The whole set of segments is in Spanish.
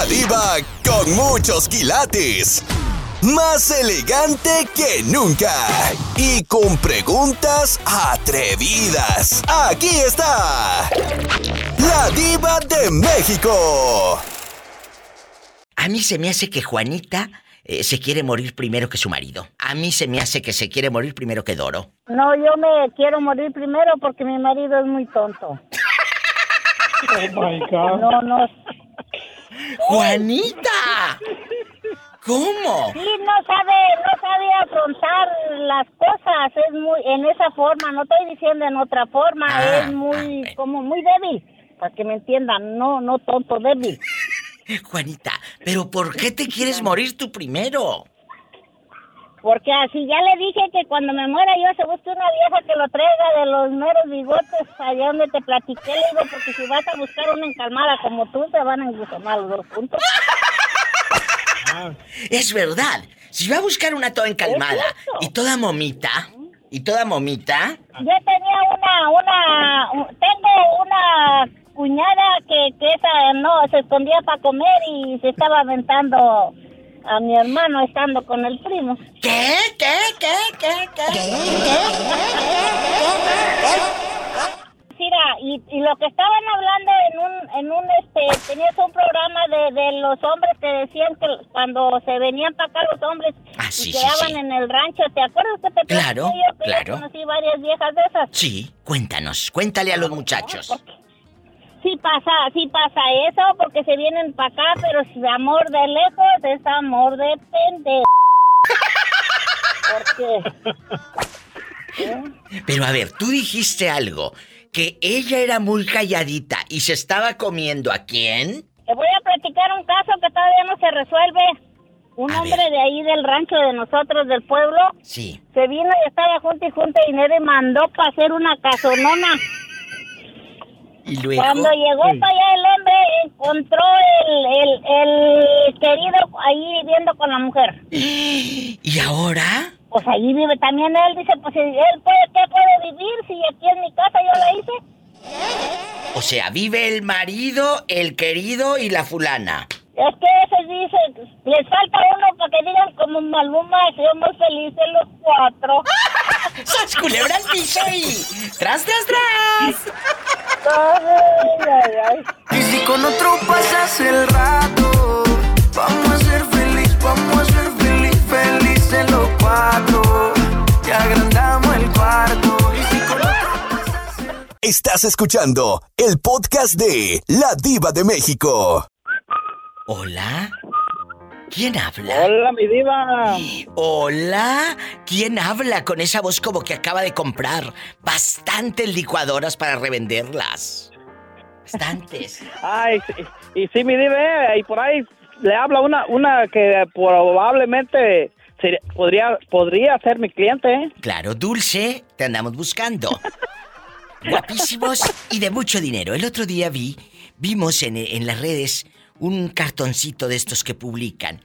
La diva con muchos quilates. Más elegante que nunca. Y con preguntas atrevidas. Aquí está. La diva de México. A mí se me hace que Juanita eh, se quiere morir primero que su marido. A mí se me hace que se quiere morir primero que Doro. No, yo me quiero morir primero porque mi marido es muy tonto. Oh my God. No, no. ¡Juanita! ¿Cómo? Sí, no sabe, no sabe afrontar las cosas, es muy, en esa forma, no estoy diciendo en otra forma, Ah, es muy, ah, como muy débil, para que me entiendan, no, no tonto, débil. Juanita, ¿pero por qué te quieres morir tú primero? Porque así ya le dije que cuando me muera yo se busque una vieja que lo traiga de los meros bigotes allá donde te platiqué, le digo, porque si vas a buscar una encalmada como tú, te van a engusomar los dos juntos. Es verdad. Si va a buscar una toda encalmada y toda momita, y toda momita, Yo tenía una, una, un- tengo una cuñada que, que esa no, se escondía para comer y se estaba aventando a mi hermano estando con el primo. ¿qué? ¿Qué? ¿Qué? ¿Qué? ¿Qué? Mira, y, y lo que estaban hablando en un, en un, este, tenías un programa de, de los hombres que decían que cuando se venían para acá los hombres Ah, sí, y sí, quedaban sí. en el rancho, ¿te acuerdas que te Claro, yo que yo claro. conocí varias viejas de esas? Sí, cuéntanos, cuéntale a los muchachos. Sí pasa, sí pasa eso, porque se vienen para acá, pero si amor de lejos es amor de pende. Porque Pero a ver, tú dijiste algo, que ella era muy calladita y se estaba comiendo a quién? te voy a platicar un caso que todavía no se resuelve. Un A hombre ver. de ahí del rancho de nosotros, del pueblo, Sí. se vino y estaba junto y junto dinero y mandó para hacer una casonona. Y luego. Cuando llegó para allá el hombre, encontró el, el, el querido ahí viviendo con la mujer. ¿Y ahora? Pues ahí vive también él, dice, pues él puede, ¿qué puede vivir si aquí en mi casa yo la hice? O sea, vive el marido, el querido y la fulana. Es que ese dice, les falta uno para que digan como Maluma, somos felices los cuatro. ¡Sas culebra al piso y... ¡Tras, tras, tras! Ay, ay, ay. Y si con otro pasas el rato, vamos a ser feliz, vamos a ser feliz, felices los cuatro. Y agrandamos el cuarto. Y si con otro pasas el Estás escuchando el podcast de La Diva de México. ¿Hola? ¿Quién habla? Hola, mi diva. Hola, ¿quién habla con esa voz como que acaba de comprar bastantes licuadoras para revenderlas? Bastantes. Ay, sí, y sí, mi diva, eh, y por ahí le habla una, una que probablemente sería- podría, podría ser mi cliente, ¿eh? Claro, Dulce, te andamos buscando. Guapísimos y de mucho dinero. El otro día vi, vimos en, en las redes un cartoncito de estos que publican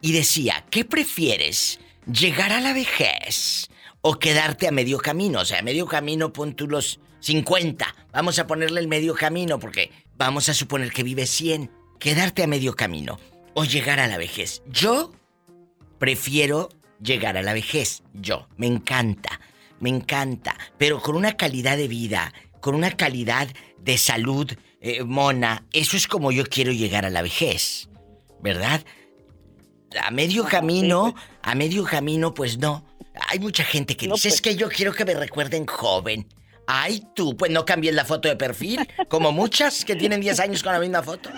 y decía, ¿qué prefieres? ¿Llegar a la vejez o quedarte a medio camino? O sea, a medio camino pon tú los 50. Vamos a ponerle el medio camino porque vamos a suponer que vives 100. Quedarte a medio camino o llegar a la vejez. Yo prefiero llegar a la vejez. Yo, me encanta, me encanta, pero con una calidad de vida, con una calidad de salud, eh, mona, eso es como yo quiero llegar a la vejez, ¿verdad? A medio camino, a medio camino, pues no. Hay mucha gente que No, dice, es pues. que yo quiero que me recuerden joven. Ay, tú, pues no cambies la foto de perfil, como muchas que tienen 10 años con la misma foto.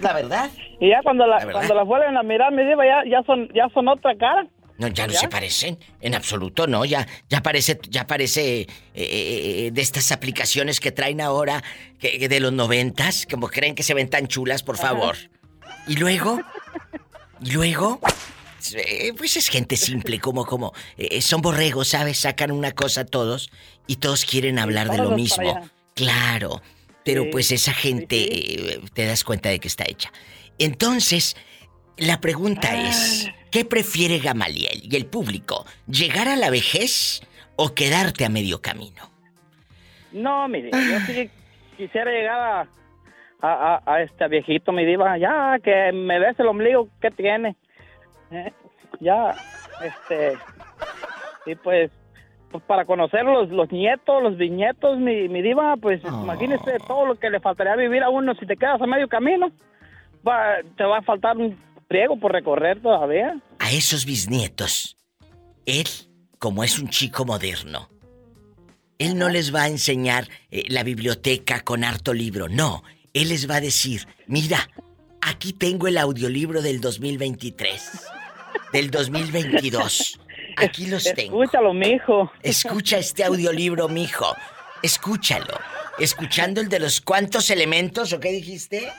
La verdad. Y ya cuando la, La cuando la vuelven a mirar, mi diva, ya, ya, son, ya son otra cara. No, ya no ¿Ya? se parecen, en absoluto, no, ya, ya parece, ya parece eh, eh, de estas aplicaciones que traen ahora, que, que de los noventas, como creen que se ven tan chulas, por favor. Y luego, y luego, eh, pues es gente simple, como, como, eh, son borregos, ¿sabes? Sacan una cosa todos y todos quieren hablar de lo mismo. Claro, pero pues esa gente, te das cuenta de que está hecha. Entonces, la pregunta es, ¿qué prefiere Gamaliel y el público? ¿Llegar a la vejez o quedarte a medio camino? No, mi diva, yo sí quisiera llegar a, a, a, a este viejito, mi diva, ya, que me ves el ombligo, ¿qué tiene? Eh, ya, este, y pues, pues para conocer los, los nietos, los bisnietos, mi, mi diva, pues imagínese todo lo que le faltaría vivir a uno si te quedas a medio camino. Va, te va a faltar un priego por recorrer todavía. A esos bisnietos, él, como es un chico moderno, él no les va a enseñar eh, la biblioteca con harto libro, no. Él les va a decir, mira, aquí tengo el audiolibro del 2023, del 2022. Aquí los tengo. Escúchalo, mijo. Escucha este audiolibro, mijo. Escúchalo. Escuchando el de los cuantos elementos, ¿o qué dijiste?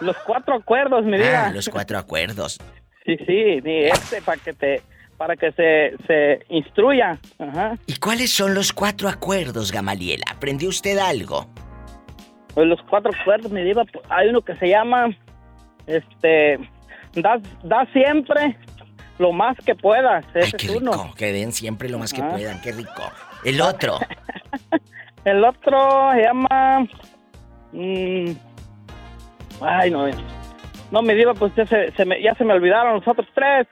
Los cuatro acuerdos, mi diva. Ah, los cuatro acuerdos. Sí, sí, sí, este para que te para que se, se instruya. Ajá. ¿Y cuáles son los cuatro acuerdos, Gamaliel? ¿Aprendió usted algo? Pues los cuatro acuerdos, mi diva, pues, hay uno que se llama este da, da siempre lo más que puedas. Ese Ay, qué es uno. rico. Que den siempre lo más que puedan. Qué rico. El otro. El otro se llama mm, ay no no mi diva pues ya se, se me, ya se me olvidaron los otros tres.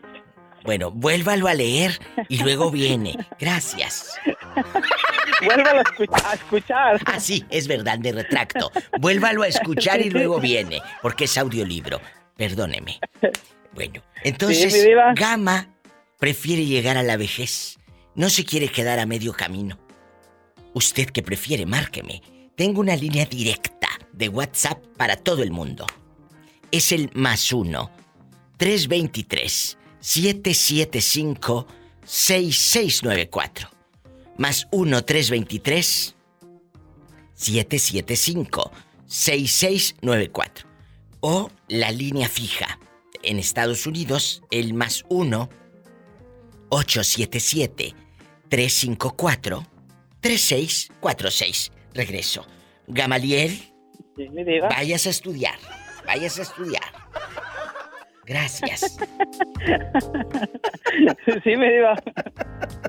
Bueno, vuélvalo a leer y luego viene. Gracias. Vuélvalo a, a escuchar. Ah, sí, es verdad, me retracto. Vuélvalo a escuchar y luego viene, porque es audiolibro. Perdóneme. Bueno, entonces, Sí. Gama prefiere llegar a la vejez. No se quiere quedar a medio camino. Usted que prefiere, márqueme. Tengo una línea directa de WhatsApp para todo el mundo. Es el más uno. 323 775 6694. Más 1 323 775 6694. O la línea fija. En Estados Unidos, el más 1 877 354 3646. Regreso. Gamaliel, Sí, mi diva. vayas a estudiar. Vayas a estudiar. Gracias. Sí, mi diva.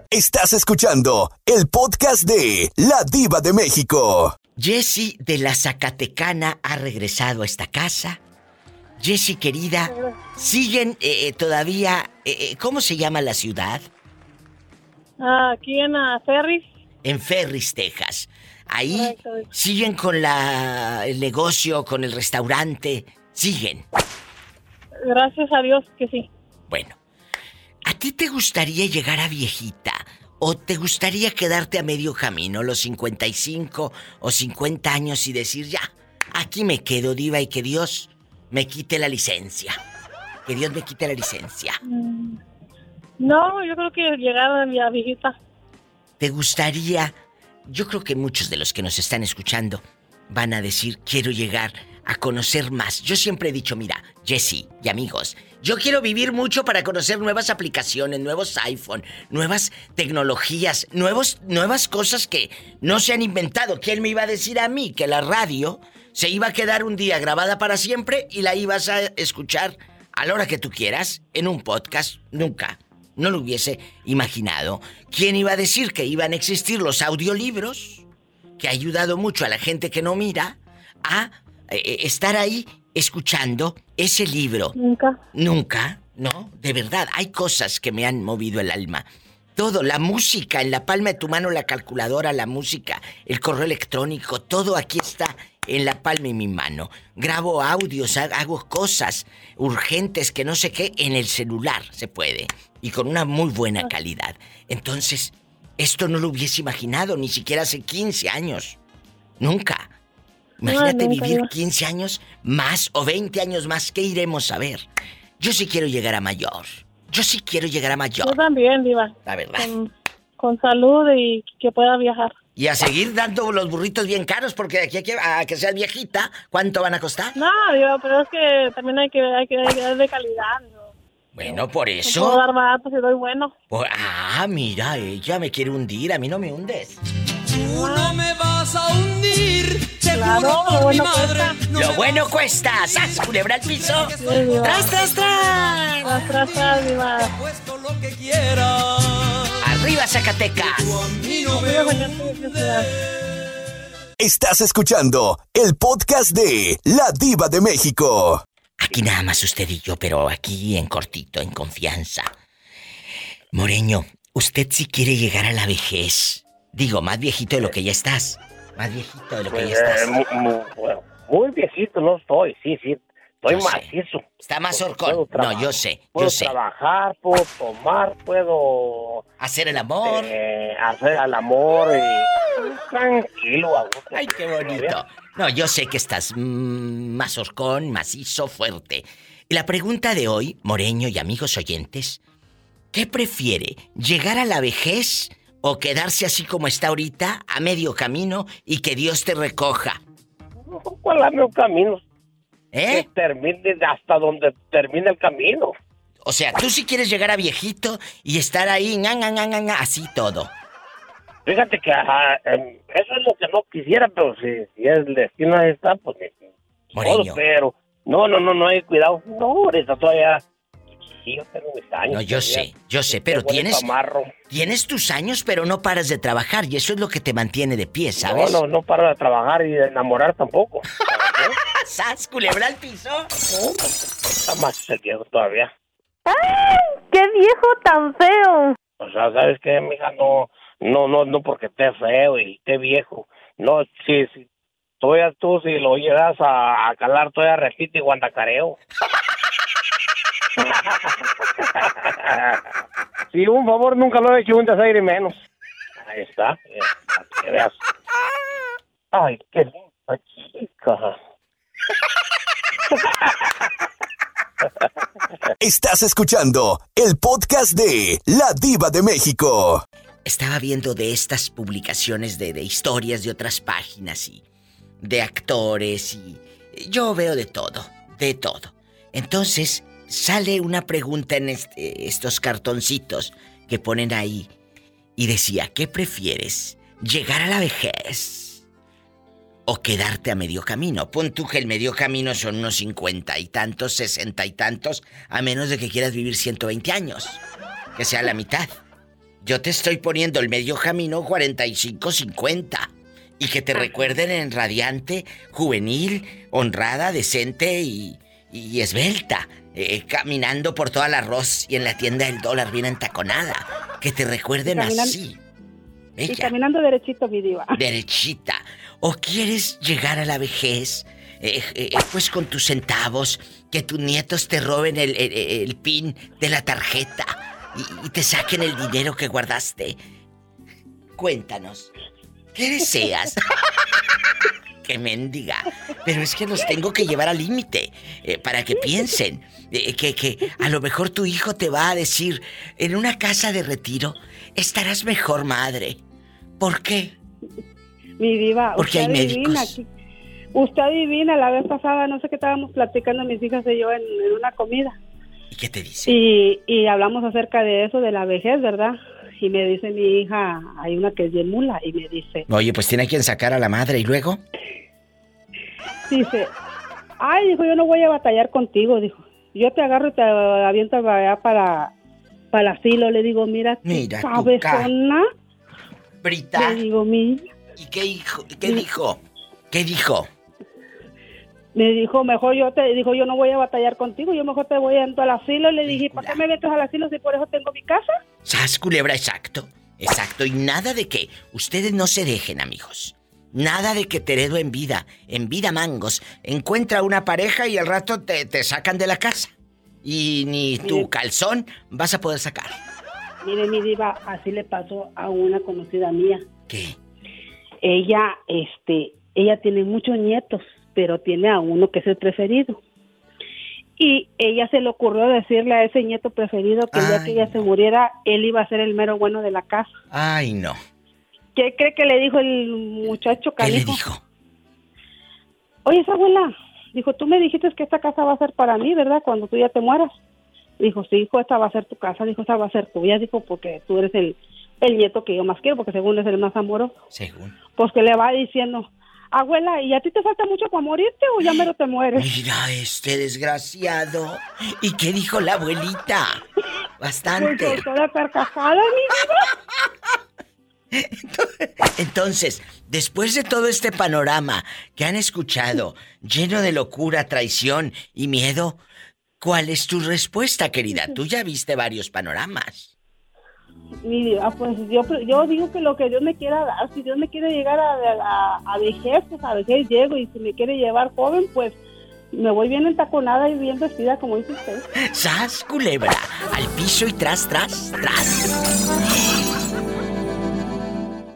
Estás escuchando el podcast de La Diva de México. Jessie de la Zacatecana ha regresado a esta casa. Jessie, querida, siguen eh, eh, todavía. eh, ¿Cómo se llama la ciudad? Ah, aquí en la Ferris. En Ferris, Texas. Ahí Correcto. siguen con la, el negocio, con el restaurante. Siguen. Gracias a Dios que sí. Bueno, ¿a ti te gustaría llegar a viejita? ¿O te gustaría quedarte a medio camino, los 55 o 50 años y decir, ya, aquí me quedo, diva, y que Dios me quite la licencia? Que Dios me quite la licencia. Mm, No, yo creo que llegar a mi viejita. ¿Te gustaría? Yo creo que muchos de los que nos están escuchando van a decir, quiero llegar a conocer más. Yo siempre he dicho, mira, Jesse y amigos, yo quiero vivir mucho para conocer nuevas aplicaciones, nuevos iPhone, nuevas tecnologías, nuevos, nuevas cosas que no se han inventado. ¿Quién me iba a decir a mí que la radio se iba a quedar un día grabada para siempre y la ibas a escuchar a la hora que tú quieras en un podcast? Nunca. No lo hubiese imaginado. ¿Quién iba a decir que iban a existir los audiolibros? Que ha ayudado mucho a la gente que no mira a eh, eh, estar ahí escuchando ese libro. Nunca. Nunca, ¿no? De verdad, hay cosas que me han movido el alma. Todo, la música, en la palma de tu mano, la calculadora, la música, el correo electrónico, todo aquí está en la palma de mi mano. Grabo audios, ha- hago cosas urgentes que no sé qué, en el celular se puede. Y con una muy buena calidad. Entonces, esto no lo hubiese imaginado, ni siquiera hace 15 años. Nunca. Imagínate nunca, vivir Diva. 15 años más o 20 años más. ¿Qué iremos a ver? Yo sí quiero llegar a mayor. Yo sí quiero llegar a Yo mayor. también, Diva. La verdad. Con, con salud y que pueda viajar. Y a seguir dando los burritos bien caros porque de aquí a que, a que seas viejita, ¿cuánto van a costar? No, Diva, pero es que también hay que, hay que, hay que dar de calidad. ¿no? Bueno, por No puedo eso. dar barato si doy bueno. Por- ah, mira, ella me quiere hundir, a mí no me hundes. Tú no me vas a hundir, Claro, lo bueno mi madre. cuesta. no Lo bueno cuesta. ¡Sas, culebra al piso! Sí. ¡Tras, tras, tras! Tras, tras, tras, Diva. Puesto lo que quieras. ¡Arriba, Zacatecas! Estás escuchando el podcast de La Diva de México. Aquí nada más usted y yo, pero aquí en cortito, en confianza. Moreño, usted si quiere llegar a la vejez, digo, más viejito de lo que ya estás. Más viejito de lo que Pues, ya estás. eh, mu- mu- bueno, muy viejito no estoy, sí, sí. Estoy Yo sé. macizo. Está más horcón. No, yo sé, Puedo sé. trabajar, puedo tomar, puedo Hacer el amor. eh, hacer el amor y tranquilo, a gusto. Ay, qué bonito. No, yo sé que estás mm, más horcón, macizo, fuerte. Y la pregunta de hoy, Moreño y amigos oyentes, ¿qué prefiere? ¿Llegar a la vejez o quedarse así como está ahorita, a medio camino y que Dios te recoja? ¿Cuál es el camino? ¿Eh? Que termine hasta donde termine el camino. O sea, tú sí quieres llegar a viejito y estar ahí, así todo. Fíjate que ajá, em, eso es lo que no quisiera, pero si, si el destino está, pues Moreño. todo, pero no, no, no, no hay cuidado. No, ahorita todavía sí, yo tengo mis años. No, yo sé, yo sé, pero tienes, amarro. tienes tus años, pero no paras de trabajar y eso es lo que te mantiene de pie, ¿sabes? No, no, no paro de trabajar y de enamorar tampoco. ¡Sas, culebra al piso! Está más el viejo todavía. ¡Ay! ¡Qué viejo tan feo! O sea, ¿sabes qué, mija? No, no, no, no porque esté feo y esté viejo. No, si, si todavía tú, si lo llegas a, a calar, todavía repite y guandacareo. si un favor nunca lo he hecho, un desaire menos. Ahí está, eh, que veas. Ay, qué linda chica. Estás escuchando el podcast de La Diva de México. Estaba viendo de estas publicaciones de, de historias de otras páginas y de actores y yo veo de todo, de todo. Entonces sale una pregunta en este- estos cartoncitos que ponen ahí y decía, ¿qué prefieres? ¿Llegar a la vejez o quedarte a medio camino? Pon tú que el medio camino son unos cincuenta y tantos, sesenta y tantos, a menos de que quieras vivir 120 años, que sea la mitad. Yo te estoy poniendo el medio camino 45-50. Y que te recuerden en radiante, juvenil, honrada, decente y, y esbelta. Eh, caminando por toda la arroz y en la tienda del dólar bien entaconada. Que te recuerden Caminan- así. Y Bella, caminando derechito, mi diva. derechita. ¿O quieres llegar a la vejez? eh, eh, pues con tus centavos, que tus nietos te roben el, el- el pin de la tarjeta y, y te saquen el dinero que guardaste. Cuéntanos, ¿qué deseas? que mendiga. Pero es que los tengo que llevar al límite eh, para que piensen eh, que, que a lo mejor tu hijo te va a decir en una casa de retiro estarás mejor madre. ¿Por qué? Mi diva, Porque usted hay adivina. médicos. Usted adivina, la vez pasada, no sé qué estábamos platicando mis hijas y yo en, en una comida. ¿Y qué te dice? Y, y hablamos acerca de eso, de la vejez, ¿verdad? Y me dice mi hija, hay una que es bien mula, y me dice, Oye, pues tiene quien sacar a la madre y luego. dice, ay, dijo, yo no voy a batallar contigo, dijo. Yo te agarro y te aviento allá para, para el asilo. Le digo, mira, Mira cabezona. Brita. Le digo, mi, ¿Y qué, hijo, qué dijo? ¿Qué dijo? Me dijo, mejor yo te, dijo, yo no voy a batallar contigo, yo mejor te voy a entrar al asilo. Y le dije, ¿para qué me metes al asilo si por eso tengo mi casa? Sas culebra, exacto. Exacto. Y nada de que ustedes no se dejen, amigos. Nada de que te heredo en vida. En vida, mangos. Encuentra una pareja y al rato te, te sacan de la casa. Y ni tu Mire. calzón vas a poder sacar. Mire, mi diva, así le pasó a una conocida mía. ¿Qué? Ella, este, ella tiene muchos nietos, pero tiene a uno que es el preferido. Y ella se le ocurrió decirle a ese nieto preferido que Ay, que ella se muriera, él iba a ser el mero bueno de la casa. Ay, no. ¿Qué cree que le dijo el muchacho ¿Qué le canijo? dijo? Oye, esa abuela, dijo, tú me dijiste que esta casa va a ser para mí, ¿verdad? Cuando tú ya te mueras. Dijo, sí, hijo, esta va a ser tu casa. Dijo, esta va a ser tuya. Dijo, porque tú eres el, el nieto que yo más quiero, porque según es el más amoroso. Según. Pues que le va diciendo, abuela, ¿y a ti te falta mucho para morirte o ya mero te mueres? Mira este desgraciado. ¿Y qué dijo la abuelita? Pues Bastante. soltó la carcajada, mi vida. Entonces, después de todo este panorama que han escuchado, lleno de locura, traición y miedo, ¿cuál es tu respuesta, querida? Tú ya viste varios panoramas. Mi- ah, pues yo, yo digo que lo que Dios me quiera dar, si Dios me quiere llegar a, a, a vejez, pues a vejez llego, y si me quiere llevar joven, pues me voy bien entaconada y bien vestida, como dice usted. ¡Sas, culebra! Al piso y tras, tras, tras.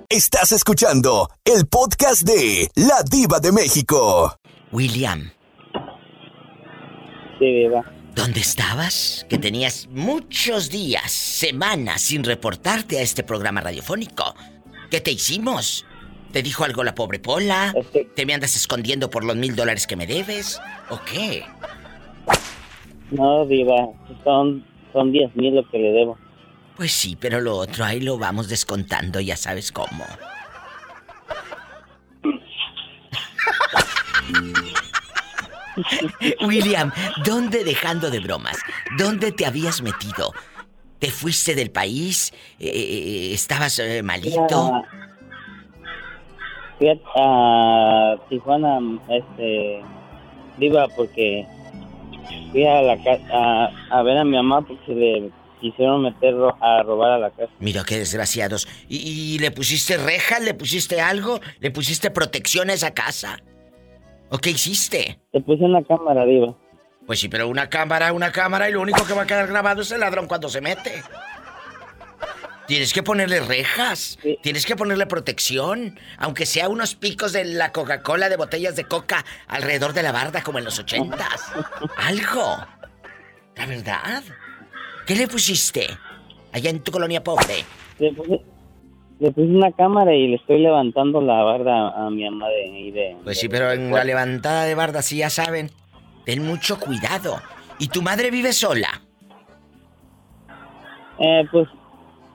Estás escuchando el podcast de La Diva de México. William, Sí, Diva. ¿Dónde estabas? Que tenías muchos días, semanas sin reportarte a este programa radiofónico. ¿Qué te hicimos? ¿Te dijo algo la pobre Pola? Este- ¿Te me andas escondiendo por los mil dólares que me debes? ¿O qué? No, Diva, son, son 10 mil lo que le debo. Pues sí, pero lo otro ahí lo vamos descontando, ya sabes cómo. William, ¿dónde dejando de bromas? ¿Dónde te habías metido? ¿Te fuiste del país? Eh, ¿Estabas eh, malito? Ah, Fui a, a Tijuana, este, Diva, porque fui a la casa a, a ver a mi mamá porque le quisieron meter ro- a robar a la casa. Mira qué desgraciados. ¿Y, y le pusiste reja? ¿Le pusiste algo? ¿Le pusiste protección a esa casa? ¿O qué hiciste? Te puse una cámara, Diva. Pues sí, pero una cámara, una cámara y lo único que va a quedar grabado es el ladrón cuando se mete. Tienes que ponerle rejas, Sí. tienes que ponerle protección, aunque sea unos picos de la Coca-Cola de botellas de coca alrededor de la barda como en los ochentas. Algo. La verdad. ¿Qué le pusiste? Allá en tu colonia pobre. Le puse, le puse una cámara y le estoy levantando la barda a, mi mamá de, ahí de... Pues sí, pero en la levantada de barda sí ya saben. Ten mucho cuidado. ¿Y tu madre vive sola? Eh, pues,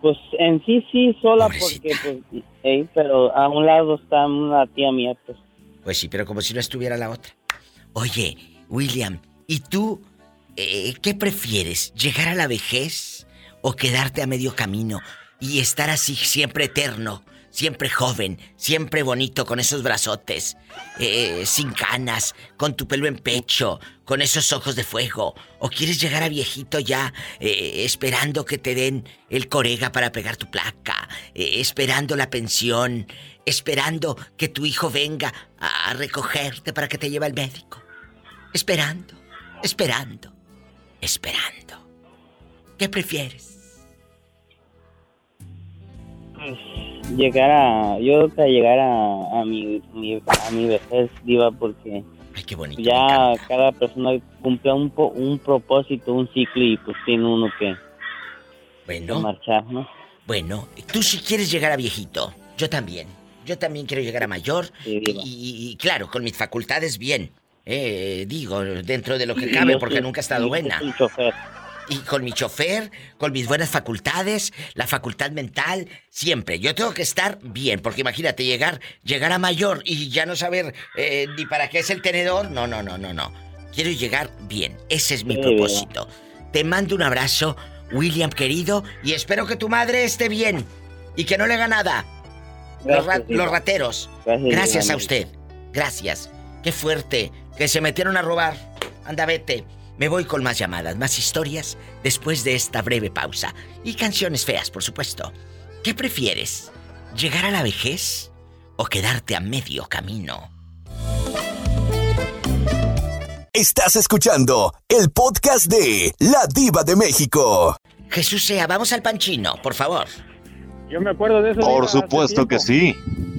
pues en sí, sí, sola Pobrecita. porque, pues, eh, pero a un lado está una tía mía, pues. Pues sí, pero como si no estuviera la otra. Oye, William, ¿y tú eh, qué prefieres? ¿Llegar a la vejez o quedarte a medio camino y estar así siempre eterno, siempre joven, siempre bonito con esos brazotes, eh, sin canas, con tu pelo en pecho, con esos ojos de fuego? ¿O quieres llegar a viejito ya eh, esperando que te den el corega para pegar tu placa, eh, esperando la pensión, esperando que tu hijo venga a a recogerte para que te lleve al médico? Esperando, esperando, esperando. ¿Qué prefieres? Llegar a, yo creo que llegar a, a mi, mi- a mi vejez, diva, porque Ay, qué bonito. me ya cada persona cumple un, po- un propósito, un ciclo y pues tiene uno que, que Bueno, marchar, ¿no? bueno, tú si quieres llegar a viejito, yo también. Yo también quiero llegar a mayor Sí, y, y- y, claro, con mis facultades bien. Eh, digo, dentro de lo que cabe, porque nunca ha estado buena. soy chofer. Y con mi chofer, con mis buenas facultades, la facultad mental, siempre. Yo tengo que estar bien, porque imagínate llegar, llegar a mayor y ya no saber eh, ni para qué es el tenedor. No, no, no, no, no. Quiero llegar bien. Ese es mi Sí, propósito. Te mando un abrazo, William querido, y espero que tu madre esté bien y que no le haga nada. Los, ra- Gracias, los rateros. Gracias, Gracias a usted. Gracias. Qué fuerte. Que se metieron a robar. Anda, vete. Me voy con más llamadas, más historias después de esta breve pausa. Y canciones feas, por supuesto. ¿Qué prefieres? ¿Llegar a la vejez o quedarte a medio camino? Estás escuchando el podcast de La Diva de México. Jesús sea, vamos al panchino, por favor. Yo me acuerdo de eso. Por supuesto que sí.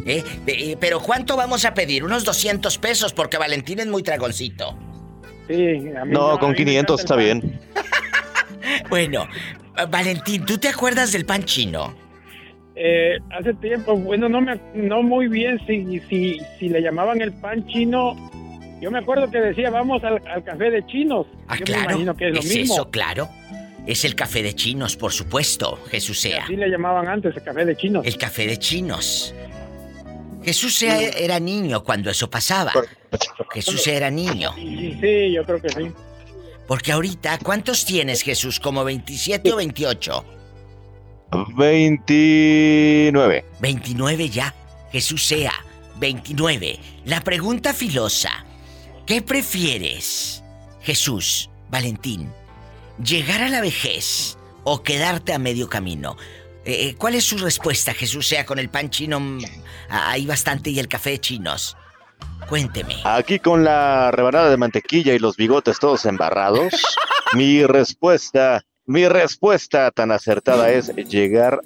¿Eh? Eh, Pero ¿cuánto vamos a pedir? Unos 200 pesos porque Valentín es muy tragoncito. Sí, a mí No, a con mí me 500 está bien. Bueno, Valentín, ¿tú te acuerdas del pan chino? Eh, hace tiempo, bueno, no me, no muy bien si, si, si le llamaban el pan chino. Yo me acuerdo que decía, vamos al, al café de chinos. Ah, Yo claro. me imagino que es lo es mismo. eso, claro. Es el café de chinos, por supuesto, Jesús sea. Así le llamaban antes, el café de chinos. El café de chinos. Jesús era niño cuando eso pasaba. Jesús era niño. Sí, sí, yo creo que sí. Porque ahorita, ¿cuántos tienes, Jesús? ¿Como 27 o 28? 29. 29 ya. Jesús sea. 29. La pregunta filosa. ¿Qué prefieres, Jesús, Valentín? ¿Llegar a la vejez o quedarte a medio camino? Eh, eh, ¿Cuál es su respuesta, Jesús sea, con el pan chino mm, ahí bastante y el café chinos? Cuénteme. Aquí con la rebanada de mantequilla y los bigotes todos embarrados, mi respuesta, mi respuesta tan acertada es llegar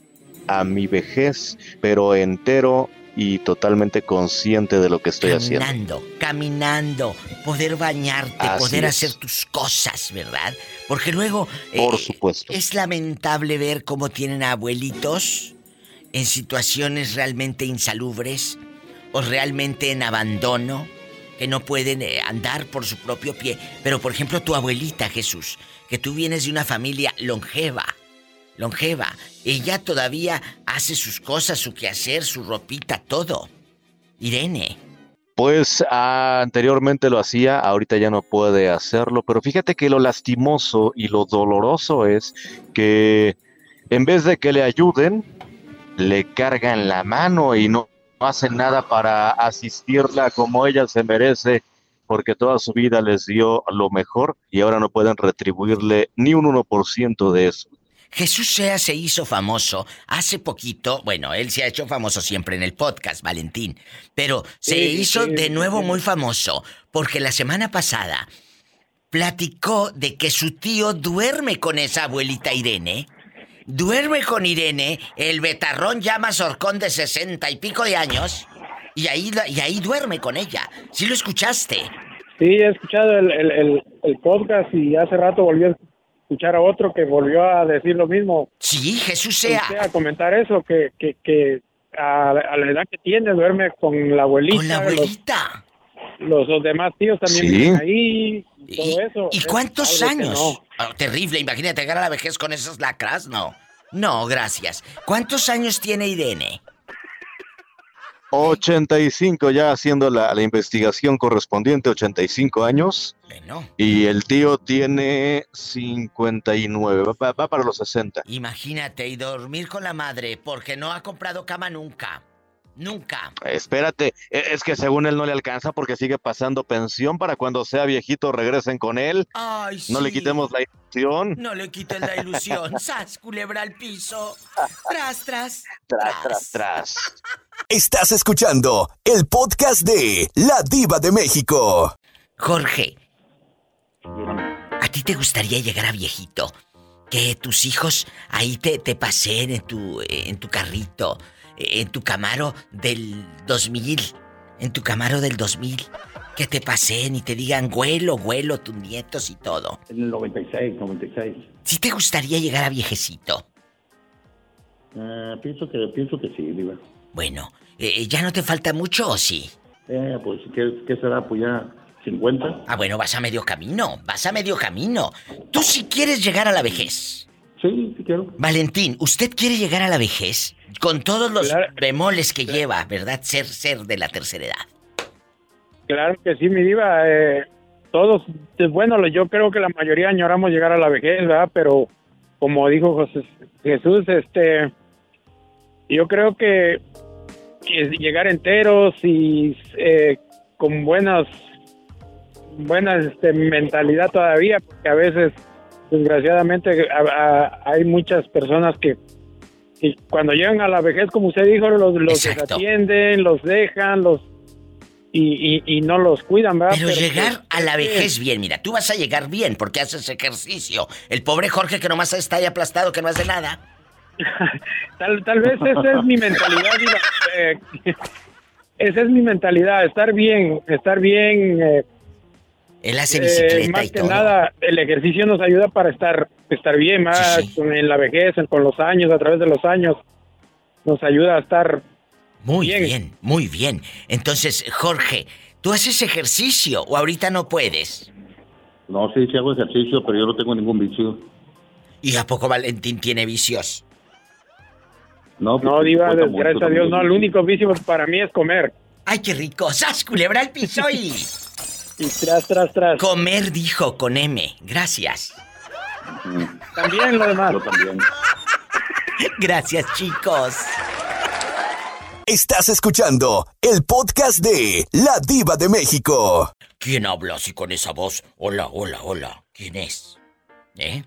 a mi vejez, pero entero y totalmente consciente de lo que estoy haciendo. Caminando, caminando, poder bañarte, Así poder es. hacer tus cosas, ¿verdad? Porque luego eh, Por supuesto. es lamentable ver cómo tienen a abuelitos en situaciones realmente insalubres o realmente en abandono, que no pueden eh, andar por su propio pie. Pero por ejemplo tu abuelita Jesús, que tú vienes de una familia longeva, longeva, ella todavía hace sus cosas, su quehacer, su ropita, todo. Irene. Pues ah, anteriormente lo hacía, ahorita ya no puede hacerlo, pero fíjate que lo lastimoso y lo doloroso es que en vez de que le ayuden, le cargan la mano y no hacen nada para asistirla como ella se merece, porque toda su vida les dio lo mejor y ahora no pueden retribuirle ni un 1% de eso. Jesús Sea se hizo famoso hace poquito, bueno, él se ha hecho famoso siempre en el podcast, Valentín, pero se Sí, hizo sí, de nuevo sí. muy famoso porque la semana pasada platicó de que su tío duerme con esa abuelita Irene. Duerme con Irene, el betarrón llama Sorcón de sesenta y pico de años, y ahí, y ahí duerme con ella. ¿Sí lo escuchaste? Sí, he escuchado el, el, el, el podcast y hace rato volví a escuchar a otro que volvió a decir lo mismo. Sí, Jesús sea. Usted A comentar eso, que, que, que a, a la edad que tiene duerme con la abuelita. Con la los- abuelita. Los, los demás tíos también Sí. viven ahí y todo ¿Y, eso. ¿y Es cuántos que años? no. Ah, terrible, imagínate llegar a la vejez con esas lacras, no. No, gracias. ¿Cuántos años tiene Irene? 85 ya haciendo la, la investigación correspondiente, 85 años. Bueno, Y el tío tiene 59, va, va- va para los 60. imagínate y dormir con la madre porque no ha comprado cama nunca. Nunca. Espérate, e- es que según él no le alcanza porque sigue pasando pensión para cuando sea viejito regresen con él. Ay, No le sí. quitemos la ilusión. No le quites la ilusión. ¡Sas, culebra al piso! ¡Tras, tras! Tras, tras, tras. Estás escuchando el podcast de La Diva de México. Jorge, ¿a ti te gustaría llegar a viejito? Que tus hijos ahí te, te paseen en tu, en tu carrito, en tu camaro del 2000, en tu camaro del 2000, que te paseen y te digan, huelo, huelo, tus nietos y todo. En el 96, 96. ¿Sí te gustaría llegar a viejecito? Ah, pienso que pienso que sí, Diva. Bueno, eh, ¿ya no te falta mucho o sí? Eh, pues, ¿qué, qué será? Pues ya 50. Ah, bueno, vas a medio camino, vas a medio camino. Tú si quieres llegar a la vejez. Sí, sí quiero. Valentín, ¿usted quiere llegar a la vejez? Con todos los Claro. bemoles que lleva, ¿verdad? Ser, ser de la tercera edad. Claro que sí, mi diva. eh, todos, eh, bueno, yo creo que la mayoría añoramos llegar a la vejez, ¿verdad? Pero como dijo José, Jesús, este, yo creo que, que llegar enteros y eh, con buenas, buenas este, mentalidad todavía, porque a veces, desgraciadamente, a- a- hay muchas personas que cuando llegan a la vejez, como usted dijo, los, los desatienden, los dejan, los y, y, y no los cuidan, ¿verdad? Pero llegar a la vejez bien, mira, tú vas a llegar bien porque haces ejercicio. El pobre Jorge que nomás está ahí aplastado, que no hace nada. Tal, tal vez esa es mi mentalidad. Eh, esa es mi mentalidad, estar bien, estar bien. eh, Él hace eh, bicicleta más y que todo. nada, el ejercicio nos ayuda para estar, estar bien, más Sí, sí. con- en la vejez, con los años, a través de los años, nos ayuda a estar. Muy bien. bien, muy bien. Entonces, Jorge, ¿tú haces ejercicio o ahorita no puedes? No, sí, sí hago ejercicio, pero yo no tengo ningún vicio. ¿Y a poco Valentín tiene vicios? No, No, pues, Diva, importa mucho gracias a Dios, no, el único vicio para mí es comer. ¡Ay, qué rico! ¡Sas, culebra al piso y... Y tras, tras, tras. Comer dijo con M. Gracias. También lo demás. Yo también. Gracias, chicos. Estás escuchando el podcast de La Diva de México. ¿Quién habla así con esa voz? Hola, hola, hola. ¿Quién es? ¿Eh?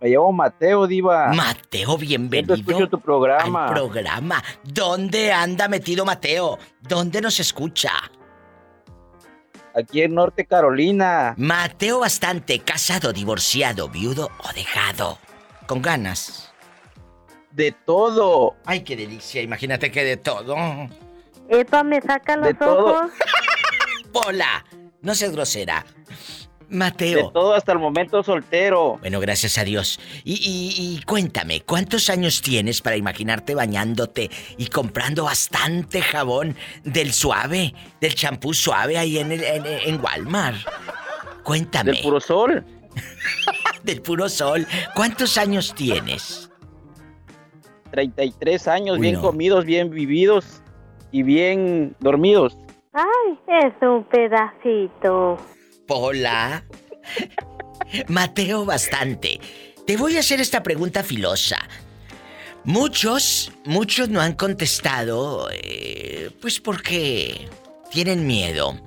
Me llamo Mateo, Diva. Mateo, bienvenido. escucho tu programa. al programa. ¿Dónde anda metido Mateo? ¿Dónde nos escucha? Aquí en Norte Carolina. Mateo bastante, casado, divorciado, viudo o dejado. Con ganas. De todo. Ay, qué delicia. Imagínate que de todo. Epa, me saca los De todo. ojos. Pola, no seas grosera. Mateo. De todo hasta el momento soltero. Bueno, gracias a Dios. Y, y- y cuéntame, ¿cuántos años tienes para imaginarte bañándote y comprando bastante jabón del suave, del champú suave ahí en, el, en, en Walmart? Cuéntame. Del puro sol. Del puro sol. ¿Cuántos años tienes? 33 años, Uy, bien no. comidos, bien vividos y bien dormidos. Ay, es un pedacito. Pola. Mateo bastante. Te voy a hacer esta pregunta filosa. Muchos, muchos no han contestado, eh, pues porque tienen miedo.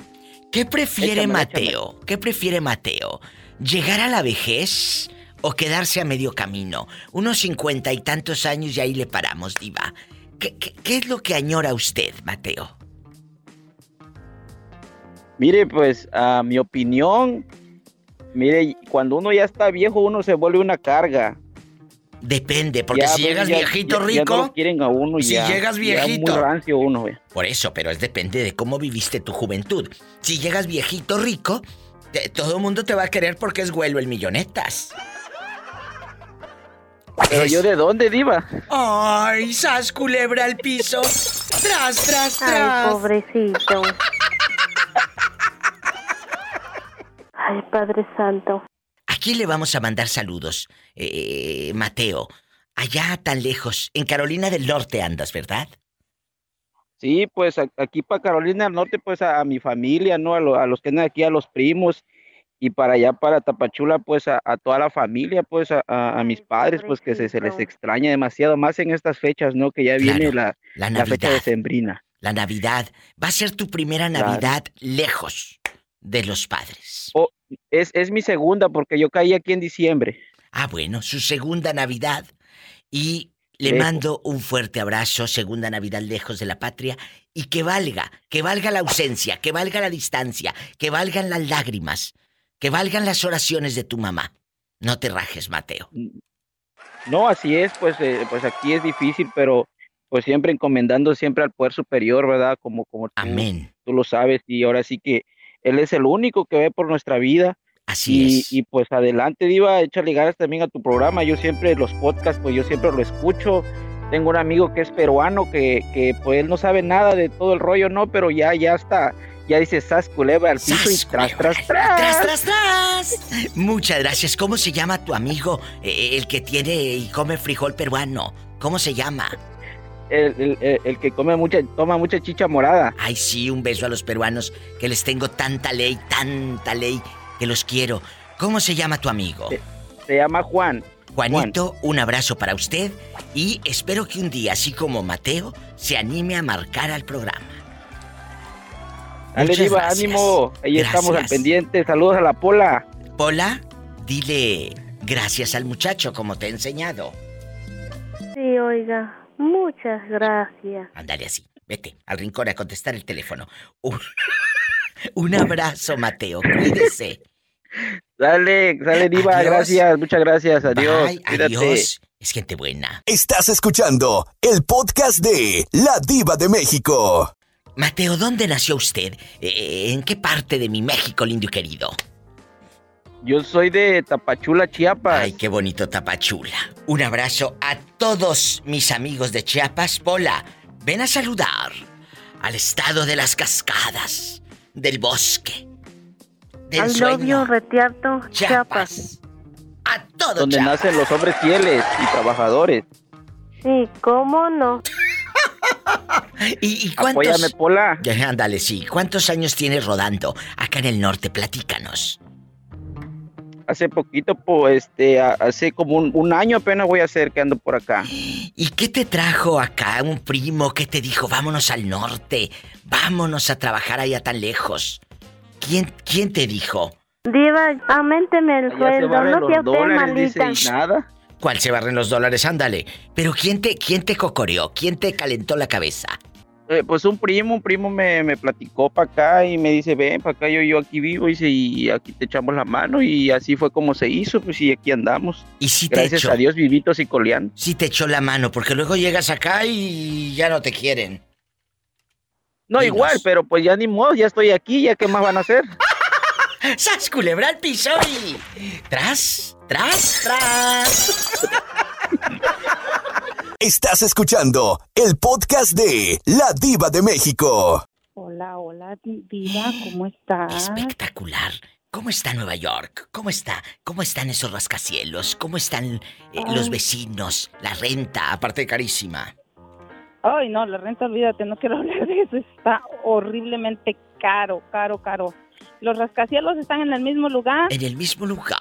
¿Qué prefiere Mateo? ¿Qué prefiere Mateo? ¿Llegar a la vejez o quedarse a medio camino? Unos cincuenta y tantos años y ahí le paramos, diva. ¿Qué, qué- qué es lo que añora usted, Mateo? Mire, pues, a mi opinión, mire, cuando uno ya está viejo, uno se vuelve una carga. Depende, porque Ya, si pues, llegas ya- viejito ya- rico... Ya no lo quieren a uno Si ya. llegas ya viejito. muy rancio uno, güey. Por eso, pero es depende de cómo viviste tu juventud. Si llegas viejito rico, te- todo el mundo te va a querer porque es güelo el millonetas. Pero yo de dónde, diva? ¡Ay, sas culebra al piso! ¡Tras, tras, Ay, tras! pobrecito. Ay, Padre Santo. ¿A quién le vamos a mandar saludos? Eh, Mateo, allá tan lejos, en Carolina del Norte andas, ¿verdad? Sí, pues aquí para Carolina del Norte, pues a, a mi familia, ¿no? A, lo- a los que andan aquí, a los primos. Y para allá, para Tapachula, pues a, a toda la familia, pues a, a- a mis padres, pues que se, se les extraña demasiado, más en estas fechas, ¿no? Que ya viene la, la la fecha Navidad. decembrina. La Navidad. Va a ser tu primera Claro. Navidad lejos de los padres. Oh, es, es mi segunda, porque yo caí aquí en diciembre. Ah, bueno, su segunda Navidad. Y le Lejos. mando un fuerte abrazo, segunda Navidad lejos de la patria, y que valga, que valga la ausencia, que valga la distancia, que valgan las lágrimas, que valgan las oraciones de tu mamá. No te rajes, Mateo. No, así es, pues, eh, pues aquí es difícil, pero pues siempre encomendando siempre al poder superior, ¿verdad? Como, como tú, Amén. tú lo sabes, y ahora sí que Él es el único que ve por nuestra vida. Así y, es. Y pues adelante, Diva, échale ganas también a tu programa. Yo siempre, los podcasts, pues yo siempre lo escucho. Tengo un amigo que es peruano, que, que pues él no sabe nada de todo el rollo, ¿no? Pero ya, ya está, ya dice sas culebra al piso y tras, tras, tras. ¡Tras, tras, tras! Muchas gracias. ¿Cómo se llama tu amigo, eh, el que tiene y come frijol peruano? ¿Cómo se llama? El, el- el- el que come mucha, toma mucha chicha morada. Ay, sí, un beso a los peruanos, que les tengo tanta ley, tanta ley, que los quiero. ¿Cómo se llama tu amigo? Se llama Juan. Juanito, un abrazo para usted y espero que un día, así como Mateo, se anime a marcar al programa. Dale, Muchas Diva, gracias. ánimo. Ahí estamos al pendiente. Saludos a la Pola. Pola, dile gracias al muchacho como te he enseñado. Sí, oiga, muchas gracias. Ándale así, vete al rincón a contestar el teléfono. Un, un abrazo, Mateo, cuídese. Dale, dale, Diva. Adiós. Gracias, muchas gracias. Adiós. Bye, Cuídate. adiós. Es gente buena. Estás escuchando el podcast de La Diva de México. Mateo, ¿dónde nació usted? Eh, ¿En qué parte de mi México, lindo y querido? Yo soy de Tapachula, Chiapas. Ay, qué bonito Tapachula. Un abrazo a todos mis amigos de Chiapas. Pola, ven a saludar al estado de las cascadas, del bosque, del Al sueño. novio Retiarto, Chiapas. Chiapas. A todo donde Chiapas. nacen los hombres fieles y trabajadores. Sí, ¿cómo no? ¿Y, y cuántos? Apóyame, Pola. Ya, ándale, sí. ¿Cuántos años tienes rodando acá en el norte? Platícanos. Hace poquito, pues, este, hace como un, un año apenas voy a hacer que ando por acá. ¿Y qué te trajo acá un primo que te dijo, vámonos al norte, vámonos a trabajar allá tan lejos? ¿Quién, quién te dijo? Diva, aumenteme el sueldo, no sea usted malita. nada. ¿Cuál se barren los dólares? Ándale. Pero ¿quién te, quién te cocoreó? ¿Quién te calentó la cabeza? Eh, pues un primo, un primo me, me platicó para acá y me dice, ven para acá, yo, yo aquí vivo, dice, y aquí te echamos la mano y así fue como se hizo, pues y aquí andamos. Y si te Gracias echó. a Dios vivitos y coleando. Sí te echó la mano, porque luego llegas acá y ya no te quieren. No, igual, pero pues ya ni modo, ya estoy aquí, ya qué más van a hacer. ¡Sas, culebra al piso y... Tras, tras, tras. Estás escuchando el podcast de La Diva de México. Hola, hola, di- Diva, ¿cómo estás? Espectacular. ¿Cómo está Nueva York? ¿Cómo está? ¿Cómo están esos rascacielos? ¿Cómo están eh, los vecinos? La renta, aparte carísima. Ay, no, la renta, olvídate, no quiero hablar de eso. Está horriblemente caro, caro, caro. Los rascacielos están en el mismo lugar En el mismo lugar.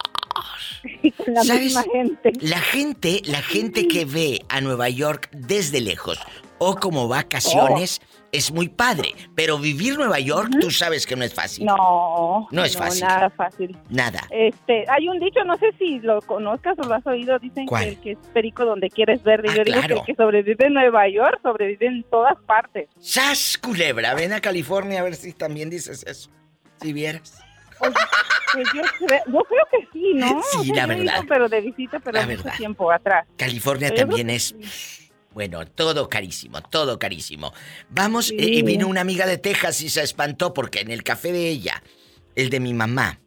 y con la ¿Sabes? misma gente. La gente, la gente que ve a Nueva York desde lejos o como vacaciones es muy padre, pero vivir Nueva York tú sabes que no es fácil. No, No es fácil. nada fácil. Nada. Este, hay un dicho, no sé si lo conozcas o lo has oído, dicen ¿Cuál? que el que es perico donde quieres ver. Ah, yo digo que claro. el que sobrevive en Nueva York sobrevive en todas partes. ¡Sas, culebra! Ven a California a ver si también dices eso. Si vieras. Pues yo, creo, yo creo que sí, ¿no? Sí, O sea, la verdad. pero de visita, pero La mucho verdad. tiempo atrás. California Pero también es... Bueno, todo carísimo, todo carísimo. Vamos, Sí. eh, vino una amiga de Texas y se espantó porque en el café de ella, el de mi mamá,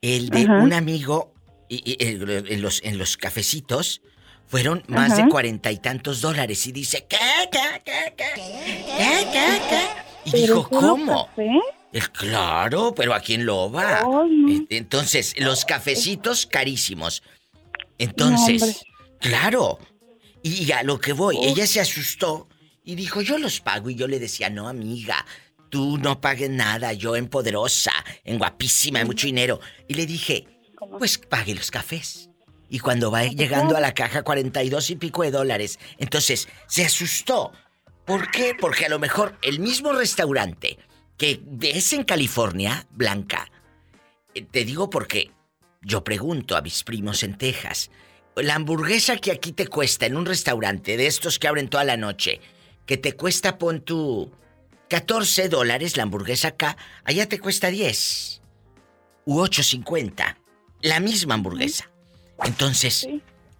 el de Ajá. un amigo, y, y, eh, en, los, en los cafecitos, fueron más Ajá. de cuarenta y tantos dólares. Y dice, ¿qué, qué, qué, qué? ¿Qué, qué, qué? Y ¿Pero dijo, ¿cómo? café? Claro, pero ¿a quién lo va? Eh, Entonces, los cafecitos carísimos. Entonces, claro. Y a lo que voy, ella se asustó y dijo, yo los pago. Y yo le decía, no, amiga, tú no pagues nada, yo en poderosa, en guapísima, en mucho dinero. Y le dije, pues pague los cafés. Y cuando va llegando a la caja, 42 y pico de dólares. Entonces, se asustó. ¿Por qué? Porque a lo mejor el mismo restaurante que ves en California, Blanca, eh, te digo porque yo pregunto a mis primos en Texas, la hamburguesa que aquí te cuesta en un restaurante de estos que abren toda la noche, que te cuesta, pon tu 14 dólares la hamburguesa acá, allá te cuesta 10 u 8.50, la misma hamburguesa. Entonces,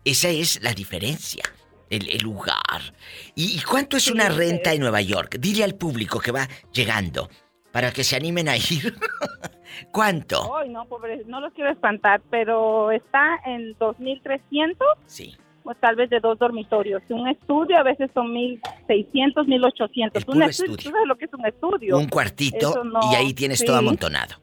esa es la diferencia, el, el lugar. ¿Y, y cuánto es una renta en Nueva York? Dile al público que va llegando para que se animen a ir. ¿Cuánto? Ay, no, pobre, no los quiero espantar, pero está en 2.300. Sí. O tal vez de dos dormitorios. Un estudio a veces son 1.600, 1.800. puro Un estudio. ¿Tú sabes lo que es un estudio? Un cuartito no- y ahí tienes sí. todo amontonado.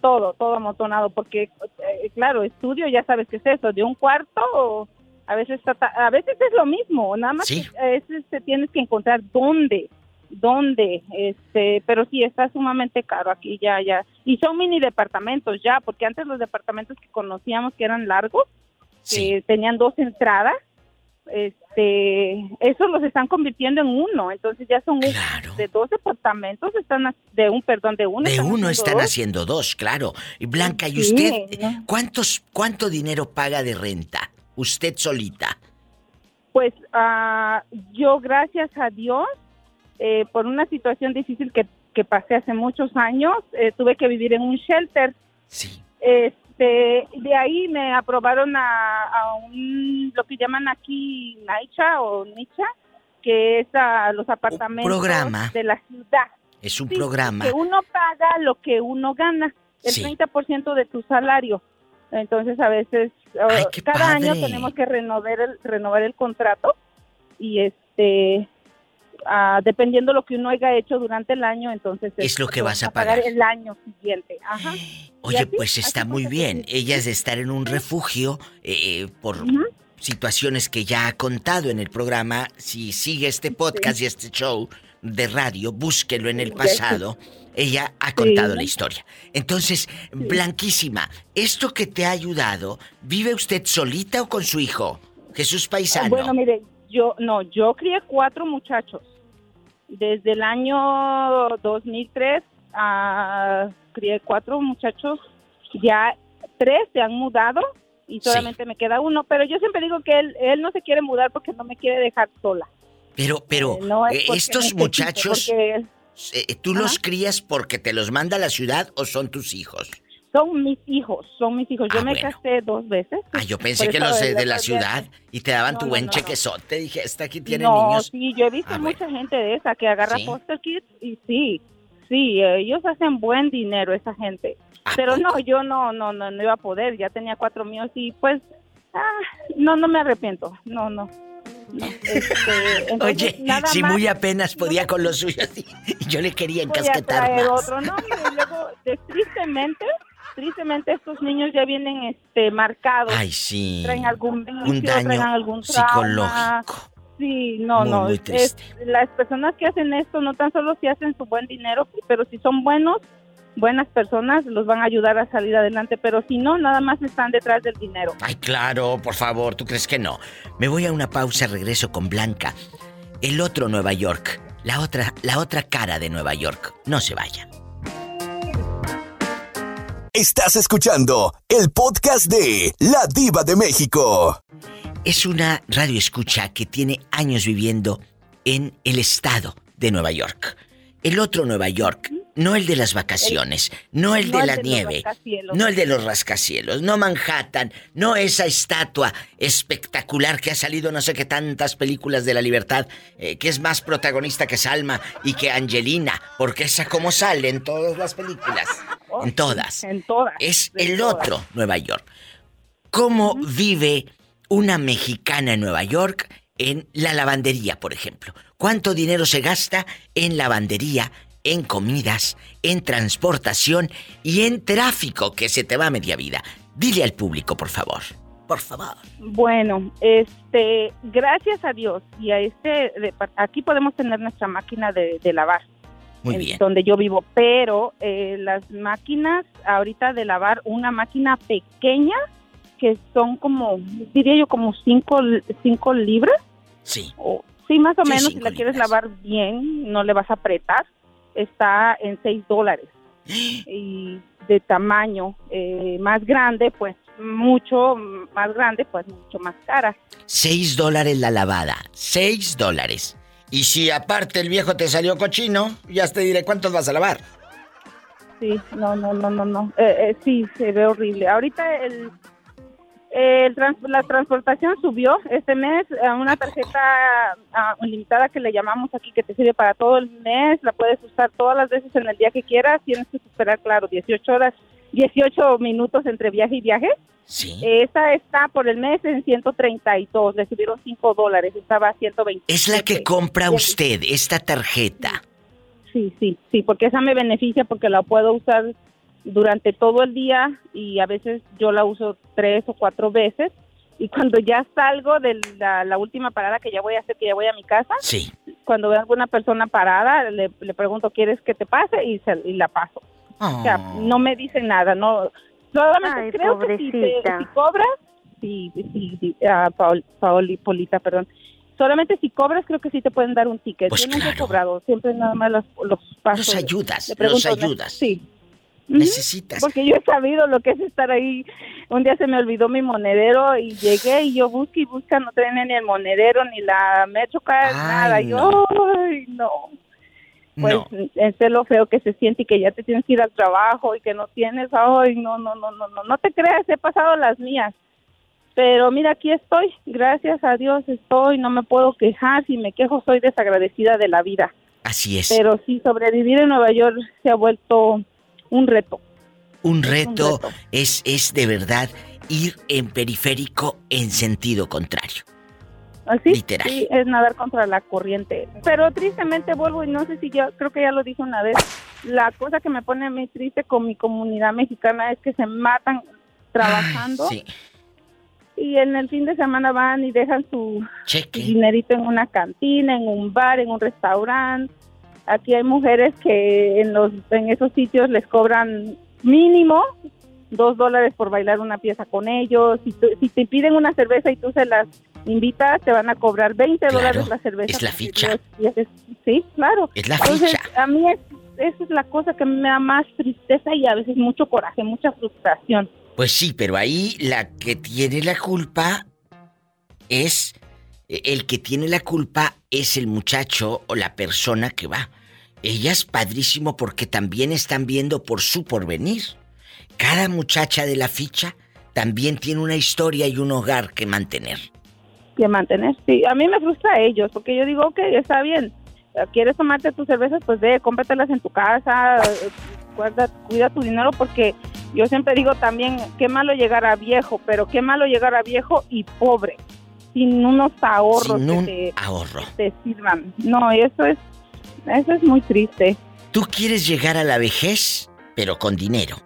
Todo, todo amontonado, porque, eh, claro, estudio ya sabes qué es eso, de un cuarto, a veces a veces es lo mismo, nada más Sí. que a veces te tienes que encontrar dónde, dónde, este, pero sí está sumamente caro aquí ya, ya, y son mini departamentos ya, porque antes los departamentos que conocíamos que eran largos, que tenían dos entradas, este, esos los están convirtiendo en uno, entonces ya son un- de dos departamentos, están de un, perdón, de uno. De están uno haciendo están dos. haciendo dos, claro. Y Blanca, ¿y Sí, usted ¿no? cuántos cuánto dinero paga de renta? Usted solita. Pues ah, yo, gracias a Dios, eh, por una situación difícil que, que pasé hace muchos años, eh, tuve que vivir en un shelter. Sí. Este, de ahí me aprobaron a, a un, lo que llaman aquí Naicha o Nicha, que es a los apartamentos programa. de la ciudad. Es un Sí, programa. Que uno paga lo que uno gana, el Sí. 30% de tu salario. Entonces a veces Ay, qué cada año tenemos que renovar el renovar el contrato y este ah, dependiendo lo que uno haya hecho durante el año, entonces Es lo que vas a pagar pagar. el año siguiente. Ajá. Oye, así, pues está muy bien. Ella es de estar en un refugio eh, por Ujú. situaciones que ya ha contado en el programa. Si sigue este podcast y este show, de radio, búsquelo en el pasado, ella ha contado la historia. Entonces, Blanquísima, esto que te ha ayudado, ¿vive usted solita o con su hijo? Jesús Paisano. Bueno, mire, yo no, yo crié cuatro muchachos. Desde el año 2003 ah, crié cuatro muchachos. Ya tres se han mudado y solamente me queda uno. Pero yo siempre digo que él, él no se quiere mudar porque no me quiere dejar sola. Pero, pero, Eh, no es eh, estos muchachos, porque él- eh, ¿tú los crías porque te los manda la ciudad o son tus hijos? Son mis hijos, son mis hijos. Yo Ah, me bueno. casé dos veces. Ah, yo pensé que los el de la ciudad y te daban No, tu no, buen no, no. chequezote. Dije, esta aquí tiene no, niños. sí, yo he visto Ah, bueno. mucha gente de esa que agarra ¿Sí? foster kids y sí, sí, ellos hacen buen dinero esa gente. Pero no, yo no, no, no, no iba a poder, ya tenía cuatro míos y pues, ah, no, no me arrepiento, no, no. no, este, entonces, Oye, si más muy apenas podía con los suyos y, yo le quería encasquetar más. otro, no, y luego, de- tristemente, tristemente estos niños ya vienen, este, marcados. Ay, sí. Traen algún Un daño traen algún trauma. psicológico. Sí, no, Muy, no. muy es- las personas que hacen esto no tan solo si hacen su buen dinero, pero si son buenos, buenas personas, los van a ayudar a salir adelante. Pero si no, nada más están detrás del dinero. Ay, claro, por favor, ¿tú crees que no? Me voy a una pausa, regreso con Blanca. El otro Nueva York, la otra, la otra cara de Nueva York. No se vayan. Estás escuchando el podcast de La Diva de México. Es una radio escucha que tiene años viviendo en el estado de Nueva York. El otro Nueva York, no el de las vacaciones, no el No de el la de nieve, no el de los rascacielos, no Manhattan, no esa estatua espectacular que ha salido no sé qué tantas películas de la libertad, eh, que es más protagonista que Salma y que Angelina, porque esa como sale en todas las películas, en todas. Oh, En todas. Es el todas. otro Nueva York. ¿Cómo vive una mexicana en Nueva York en la lavandería, por ejemplo? ¿Cuánto dinero se gasta en lavandería, en comidas, en transportación y en tráfico que se te va a media vida? Dile al público, por favor. Por favor. Bueno, este, gracias a Dios y a este, de- aquí podemos tener nuestra máquina de, de lavar. Muy en bien. donde yo vivo, pero eh, las máquinas ahorita de lavar, una máquina pequeña que son como, diría yo, como cinco, cinco libras. Sí. O, sí, más o Sí, menos, si la quieres lavar bien, no le vas a apretar, está en seis dólares. Y de tamaño eh, más grande, pues mucho más grande, pues mucho más cara. Seis dólares la lavada. Seis dólares. Y si aparte el viejo te salió cochino, ya te diré cuántos vas a lavar. Sí, no, no, no, no, no. Eh, eh, sí, se ve horrible. Ahorita el, el trans- la transportación subió este mes a una tarjeta ah, limitada que le llamamos aquí que te sirve para todo el mes. La puedes usar todas las veces en el día que quieras. Tienes que esperar, claro, 18 horas, 18 minutos entre viaje y viaje. Sí. Esa está por el mes en 132. Le subieron 5 dólares. Estaba a 120. Es la que compra usted, esta tarjeta. Sí, sí, sí, porque esa me beneficia porque la puedo usar durante todo el día y a veces yo la uso tres o cuatro veces y cuando ya salgo de la, la última parada que ya voy a hacer, que ya voy a mi casa, Sí. cuando veo a alguna persona parada, le, le pregunto, ¿quieres que te pase? Y, se- y la paso. O sea, no me dicen nada, no. Solamente Ay, creo que si, te- pobrecita. si cobras, sí, sí, sí, ah, Paol- Paoli- Polita, perdón. Solamente si cobras, creo que sí te pueden dar un ticket. Pues Yo nunca he claro. cobrado, siempre nada más los, los paso. Los ayudas, los ¿ne- ayudas. Sí. Necesitas. Porque yo he sabido lo que es estar ahí. Un día se me olvidó mi monedero y llegué y yo busqué y busca, no tenía ni el monedero ni la Metrocard, nada. Y yo, ay, no. Pues No. es lo feo que se siente y que ya te tienes que ir al trabajo y que no tienes, ay, no, no, no, no, no, no te creas, he pasado las mías. Pero mira, aquí estoy, gracias a Dios estoy, no me puedo quejar, si me quejo soy desagradecida de la vida. Así es. Pero sí, sobrevivir en Nueva York se ha vuelto un reto. Un reto es, es de verdad ir en periférico en sentido contrario. Así, Literal. sí, es nadar contra la corriente. Pero tristemente vuelvo y no sé si yo, creo que ya lo dije una vez, la cosa que me pone mí triste con mi comunidad mexicana es que se matan trabajando Sí. y en el fin de semana van y dejan su, su Cheque. dinerito en una cantina, en un bar, en un restaurante aquí hay mujeres que en los en esos sitios les cobran mínimo dos dólares por bailar una pieza con ellos. Si, tú- si te piden una cerveza y tú se las invitas, te van a cobrar 20 dólares la cerveza. es la ficha. Sí, claro. Es la Entonces, ficha. a mí es, esa es la cosa que me da más tristeza y a veces mucho coraje, mucha frustración. Pues sí, pero ahí la que tiene la culpa es. El que tiene la culpa es el muchacho o la persona que va. Ella es padrísimo porque también están viendo por su porvenir. Cada muchacha de la ficha también tiene una historia y un hogar que mantener. que mantener. Sí, a mí me frustra a ellos, porque yo digo, ok, está bien, quieres tomarte tus cervezas, pues ve, cómpratelas en tu casa, guarda, cuida tu dinero, porque yo siempre digo también, qué malo llegar a viejo, pero qué malo llegar a viejo y pobre, sin unos ahorros Sin que te, ahorro. te sirvan. No, eso es, eso es muy triste. Tú quieres llegar a la vejez, pero con dinero.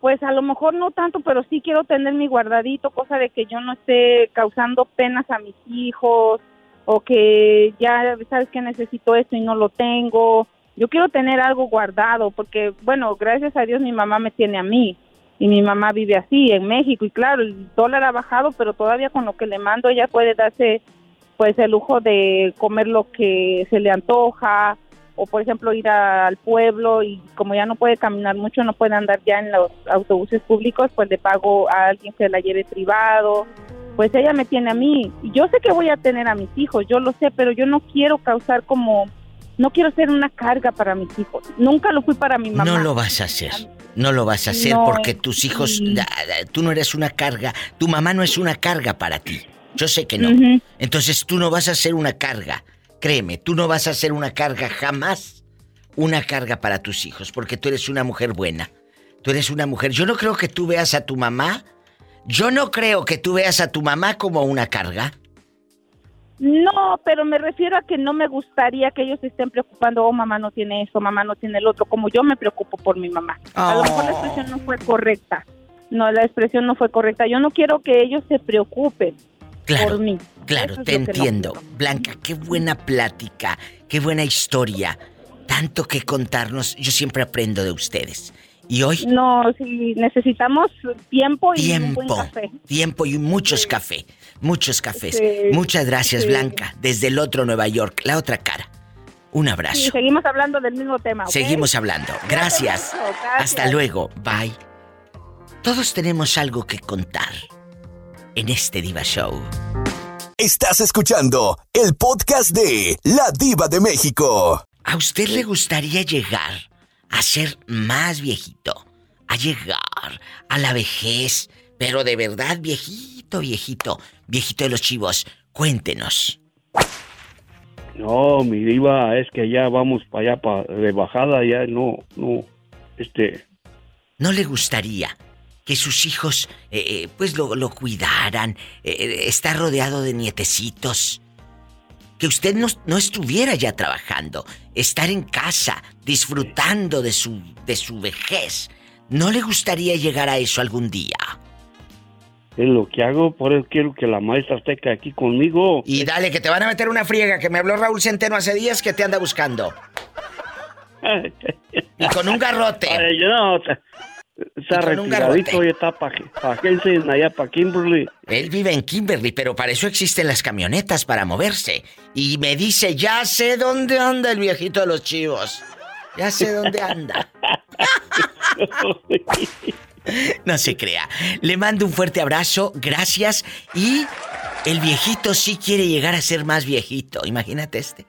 Pues a lo mejor no tanto, pero sí quiero tener mi guardadito, cosa de que yo no esté causando penas a mis hijos o que ya sabes que necesito esto y no lo tengo. Yo quiero tener algo guardado porque, bueno, gracias a Dios mi mamá me tiene a mí y mi mamá vive así en México y claro, el dólar ha bajado, pero todavía con lo que le mando ella puede darse pues el lujo de comer lo que se le antoja o por ejemplo ir a- al pueblo y como ya no puede caminar mucho, no puede andar ya en los autobuses públicos, pues le pago a alguien que la lleve privado. Pues ella me tiene a mí. Y Yo sé que voy a tener a mis hijos, yo lo sé, pero yo no quiero causar como, no quiero ser una carga para mis hijos. Nunca lo fui para mi mamá. No lo vas a hacer. No lo vas a hacer No, porque tus hijos, sí. da- tú no eres una carga, tu mamá no es una carga para ti. Yo sé que no. Entonces tú no vas a ser una carga. Créeme, tú no vas a ser una carga jamás. Una carga para tus hijos, porque tú eres una mujer buena. Tú eres una mujer. Yo no creo que tú veas a tu mamá. Yo no creo que tú veas a tu mamá como una carga. No, pero me refiero a que no me gustaría que ellos se estén preocupando, oh, mamá no tiene esto, mamá no tiene el otro, como yo me preocupo por mi mamá. A lo mejor la expresión no fue correcta. No, la expresión no fue correcta. Yo no quiero que ellos se preocupen por mí. Claro, Eso te no entiendo. Blanca, qué buena plática, qué buena historia. Tanto que contarnos. Yo siempre aprendo de ustedes. Y hoy, No, sí, necesitamos tiempo y un buen tiempo. café. Tiempo y muchos café. Muchos cafés. Sí, Muchas gracias, sí. Blanca. Desde el otro Nueva York, la otra cara. Un Sí, abrazo. seguimos hablando del mismo tema. Seguimos hablando. Gracias. Hasta luego. Bye. Todos tenemos algo que contar en este Diva Show. Estás escuchando el podcast de La Diva de México. ¿A usted le gustaría llegar a ser más viejito? A llegar a la vejez, pero de verdad viejito, viejito, viejito de los chivos. Cuéntenos. No, mi diva, es que ya vamos para allá, pa- de bajada, ya no, no, este, ¿No le gustaría que sus hijos eh, eh, pues lo, lo cuidaran? eh, eh, estar rodeado de nietecitos. Que usted no, no estuviera ya trabajando, estar en casa, disfrutando de su, de su vejez. ¿No le gustaría llegar a eso algún día? Es lo que hago, por eso quiero que la maestra esté aquí conmigo. Y dale, que te van a meter una friega, que me habló Raúl Centeno hace días que te anda buscando. Y con un garrote. Ay, no, está, retiradito y está para pa allá para Kimberly. Él vive en Kimberly, pero para eso existen las camionetas para moverse. Y me dice, ya sé dónde anda el viejito de los chivos. Ya sé dónde anda. No se crea. Le mando un fuerte abrazo, gracias. Y el viejito sí quiere llegar a ser más viejito. Imagínate este.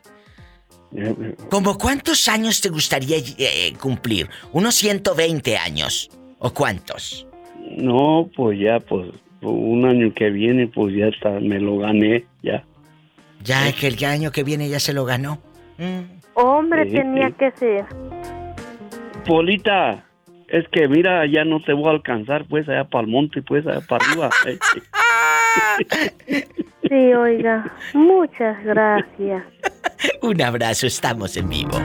¿Cómo cuántos años te gustaría eh, cumplir? ¿Unos 120 años? ¿O cuántos? No, pues ya, pues un año que viene, pues ya está, me lo gané, ya. Ya que el año que viene ya se lo ganó. Hombre, Sí, tenía sí. que ser. Polita, es que mira, ya no te voy a alcanzar, pues allá para el monte, pues allá para arriba. Sí, oiga, muchas gracias. Un abrazo, estamos en vivo.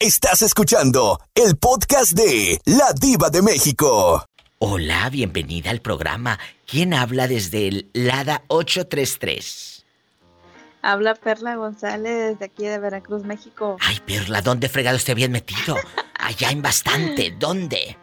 Estás escuchando el podcast de La Diva de México. Hola, bienvenida al programa. ¿Quién habla desde el Lada 833? Habla Perla González de aquí de Veracruz, México. Ay, Perla, ¿dónde fregado esté bien metido? Allá en bastante, ¿dónde?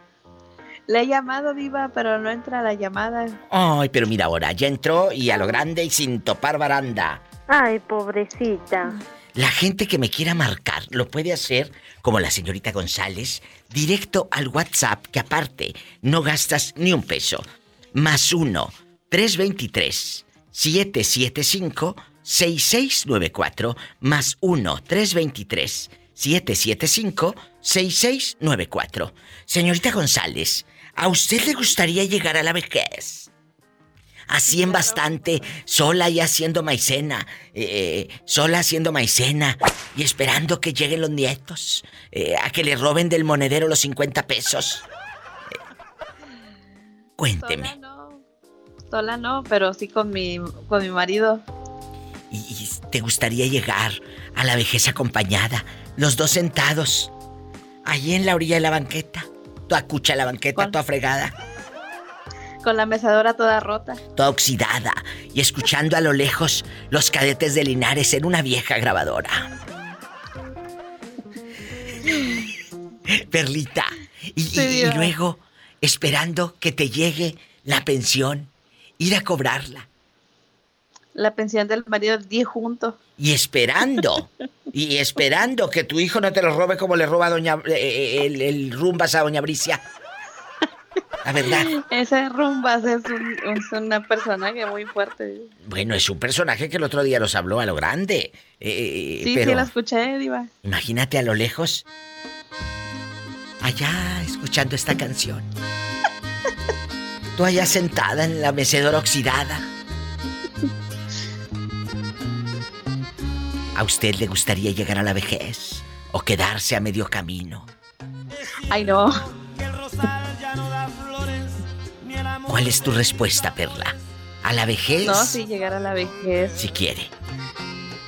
Le he llamado, Diva, pero no entra la llamada. Ay, pero mira ahora, ya entró y a lo grande y sin topar baranda. Ay, pobrecita. La gente que me quiera marcar lo puede hacer, como la señorita González, directo al WhatsApp, que aparte no gastas ni un peso. Más uno, 323 775 6694 más 1 323 775 6694. Señorita González, ¿a usted le gustaría llegar a la vejez? Así en bastante, sola y haciendo maicena, eh, sola haciendo maicena y esperando que lleguen los nietos, eh, a que le roben del monedero los 50 pesos. Eh, cuénteme. Sola no. Sola no, pero sí con mi, con mi marido. ¿Y, y te gustaría llegar a la vejez acompañada? Los dos sentados, allí en la orilla de la banqueta. Toda cucha la banqueta, toda fregada, Con la mecedora toda rota. toda oxidada. Y escuchando a lo lejos los cadetes de Linares en una vieja grabadora. Perlita. Y, Sí, luego, esperando que te llegue la pensión, ir a cobrarla. La pensión del marido, 10 juntos. Y esperando, y esperando que tu hijo no te lo robe como le roba a doña, eh, eh, el, el rumbas a doña Bricia. La verdad. Ese Rumbas es, un, es una personaje muy fuerte. Bueno, es un personaje que el otro día nos habló a lo grande. eh, Sí, pero sí, la escuché, Diva. imagínate a lo lejos. Allá escuchando esta canción. Tú allá sentada en la mecedora oxidada. ¿A usted le gustaría llegar a la vejez o quedarse a medio camino? Ay, no. ¿Cuál es tu respuesta, Perla? ¿A la vejez? No, sí, llegar a la vejez. Si quiere.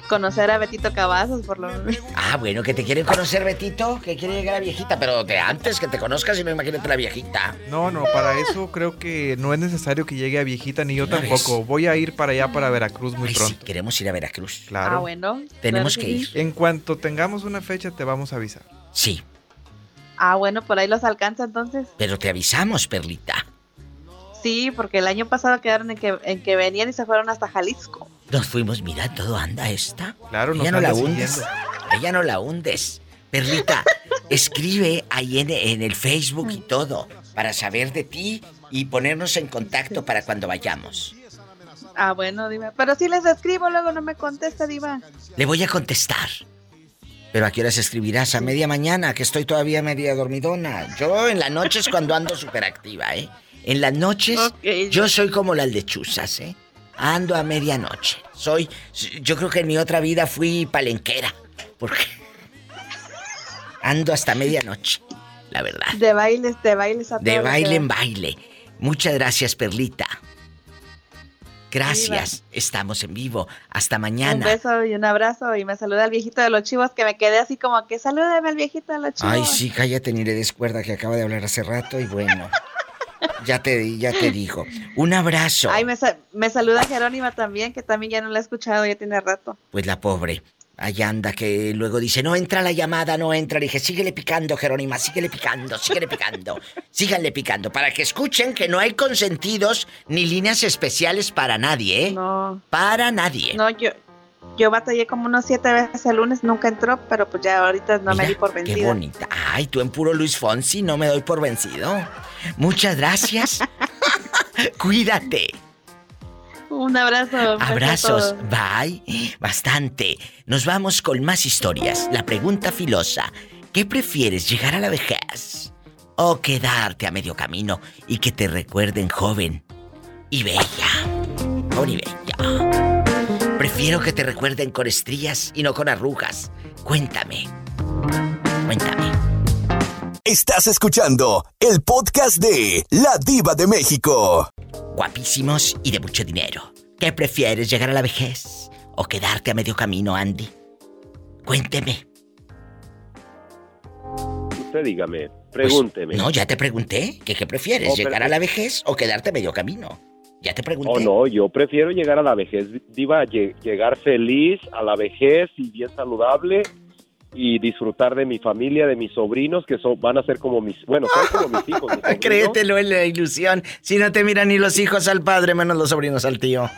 Conocer a Betito Cavazos, por lo menos. Ah, bueno, que te quieren conocer, Betito, que quiere llegar a viejita, pero de antes que te conozcas y no imagínate la viejita. No, no, para eso creo que no es necesario que llegue a viejita ni yo ¿No tampoco. Voy a ir para allá, para Veracruz muy Ay, sí, pronto. queremos ir a Veracruz. Claro. Ah, bueno. Tenemos claro que ir. En cuanto tengamos una fecha te vamos a avisar. Sí, Ah, bueno, por ahí los alcanza entonces. pero te avisamos, Perlita. Sí, porque el año pasado quedaron en que, en que venían y se fueron hasta Jalisco. Nos fuimos, mira, todo anda esta. Claro, Ella no la hundes. siguiendo. Ella no la hundes. Perlita, escribe ahí en, en el Facebook y todo para saber de ti y ponernos en contacto para cuando vayamos. Ah, bueno, Diva. Pero si les escribo, luego no me contesta, Diva. Le voy a contestar. Pero a qué horas escribirás? A media mañana, que estoy todavía media dormidona. Yo en la noche es cuando ando súper activa, ¿eh? En las noches yo soy como las lechuzas, ¿eh? Ando a medianoche. Soy, yo creo que en mi otra vida fui palenquera. Porque ando hasta medianoche, la verdad. De bailes, de bailes a De baile que en baile. Muchas gracias, Perlita. Gracias. Estamos en vivo. Hasta Un mañana. beso y un abrazo y me saluda el viejito de los chivos que me quedé así como que salúdame al viejito de los chivos. Ay, sí, cállate, ni le des cuerda que acaba de hablar hace rato y bueno. ya te di- ya te dijo. Un abrazo. Ay, me, sa- me saluda Jerónima también, que también ya no la he escuchado, ya tiene rato. Pues la pobre. Allá anda que luego dice, no entra la llamada, no entra. Le dije, síguele picando, Jerónima, síguele picando, síguele picando. Síganle picando, para que escuchen que no hay consentidos ni líneas especiales para nadie, ¿eh? No. Para nadie. No, yo, yo batallé como unos siete veces el lunes, nunca entró, pero pues ya ahorita no me di por Qué vencida. bonita. Ay, tú en puro Luis Fonsi, no me doy por vencido. Muchas gracias. Cuídate. Un abrazo. Abrazos. Bye. Bastante. Nos vamos con más historias. La pregunta filosa. ¿Qué prefieres, llegar a la vejez o quedarte a medio camino y que te recuerden joven y bella? Joven y bella. Prefiero que te recuerden con estrías y no con arrugas. Cuéntame. Cuéntame. Estás escuchando el podcast de La Diva de México. Guapísimos y de mucho dinero. ¿Qué prefieres, llegar a la vejez o quedarte a medio camino, Andy? Cuénteme. Usted dígame, pregúnteme. Pues, no, ya te pregunté. ¿Que ¿Qué prefieres, Oh, llegar a la vejez o quedarte a medio camino? Ya te pregunté. Oh, no, yo prefiero llegar a la vejez, Diva, lle- llegar feliz a la vejez y bien saludable y disfrutar de mi familia, de mis sobrinos, que son, van a ser como mis, bueno, son como mis hijos. mis. Créetelo en la ilusión. Si no te miran ni los hijos al padre, menos los sobrinos al tío.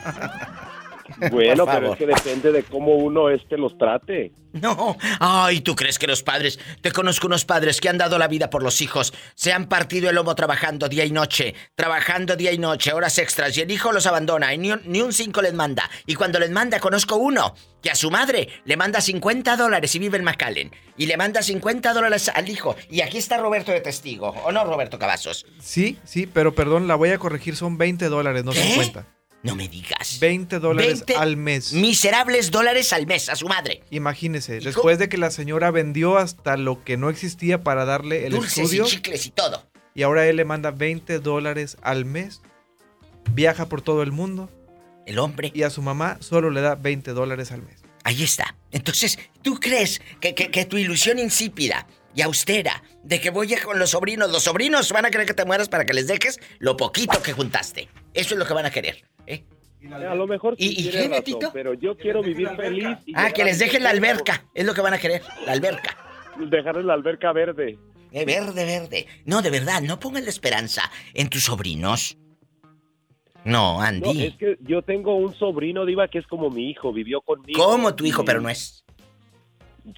Bueno, pero es que depende de cómo uno este los trate. No. Ay, ¿tú crees que los padres... Te conozco unos padres que han dado la vida por los hijos. Se han partido el lomo trabajando día y noche. Trabajando día y noche, horas extras. Y el hijo los abandona y ni un, ni un cinco les manda. Y cuando les manda, conozco uno que a su madre le manda 50 dólares y vive en McAllen. Y le manda 50 dólares al hijo. Y aquí está Roberto de testigo. ¿O no, Roberto Cavazos? Sí, sí, pero perdón, la voy a corregir, son 20 dólares, no 50. No me digas. 20 dólares 20 al mes. Miserables dólares al mes a su madre. Imagínese, después de que la señora vendió hasta lo que no existía para darle el Dulces estudio. y chicles y todo. Y ahora él le manda 20 dólares al mes. Viaja por todo el mundo. El hombre. Y a su mamá solo le da 20 dólares al mes. Ahí está. Entonces, ¿tú crees que, que- que tu ilusión insípida y austera de que voy a con los sobrinos, los sobrinos van a querer que te mueras para que les dejes lo poquito que juntaste? Eso es lo que van a querer. ¿eh? A lo mejor sí ¿Y- qué, Betito? pero yo quiero vivir feliz y Ah, que les dejen la alberca. Es lo que van a querer. La alberca. Dejarles la alberca verde. Eh, verde, verde. No, de verdad, no pongan la esperanza en tus sobrinos. No, No, Andy. es que yo tengo un sobrino, Diva, que es como mi hijo, vivió conmigo. Como tu hijo, pero no es.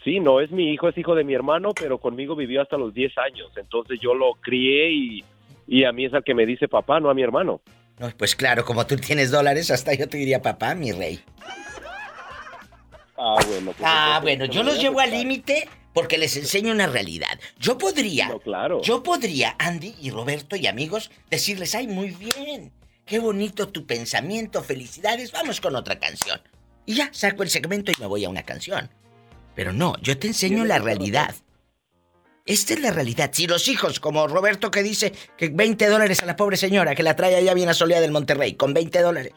Sí, no es mi hijo, es hijo de mi hermano, pero conmigo vivió hasta los 10 años. Entonces yo lo crié y, y a mí es al que me dice papá, no a mi hermano. No, pues claro, como tú tienes dólares, hasta yo te diría papá, mi rey. Ah, bueno. pues Ah, bueno, no yo los llevo al límite porque les enseño una realidad. Yo podría, claro. yo podría, Andy y Roberto y amigos, decirles, ay, muy bien, qué bonito tu pensamiento, felicidades, vamos con otra canción. Y ya, saco el segmento y me voy a una canción. Pero no, yo te enseño la realidad. Esta es la realidad. Si los hijos, como Roberto que dice que 20 dólares a la pobre señora que la trae allá bien asoleada del Monterrey, con 20 dólares.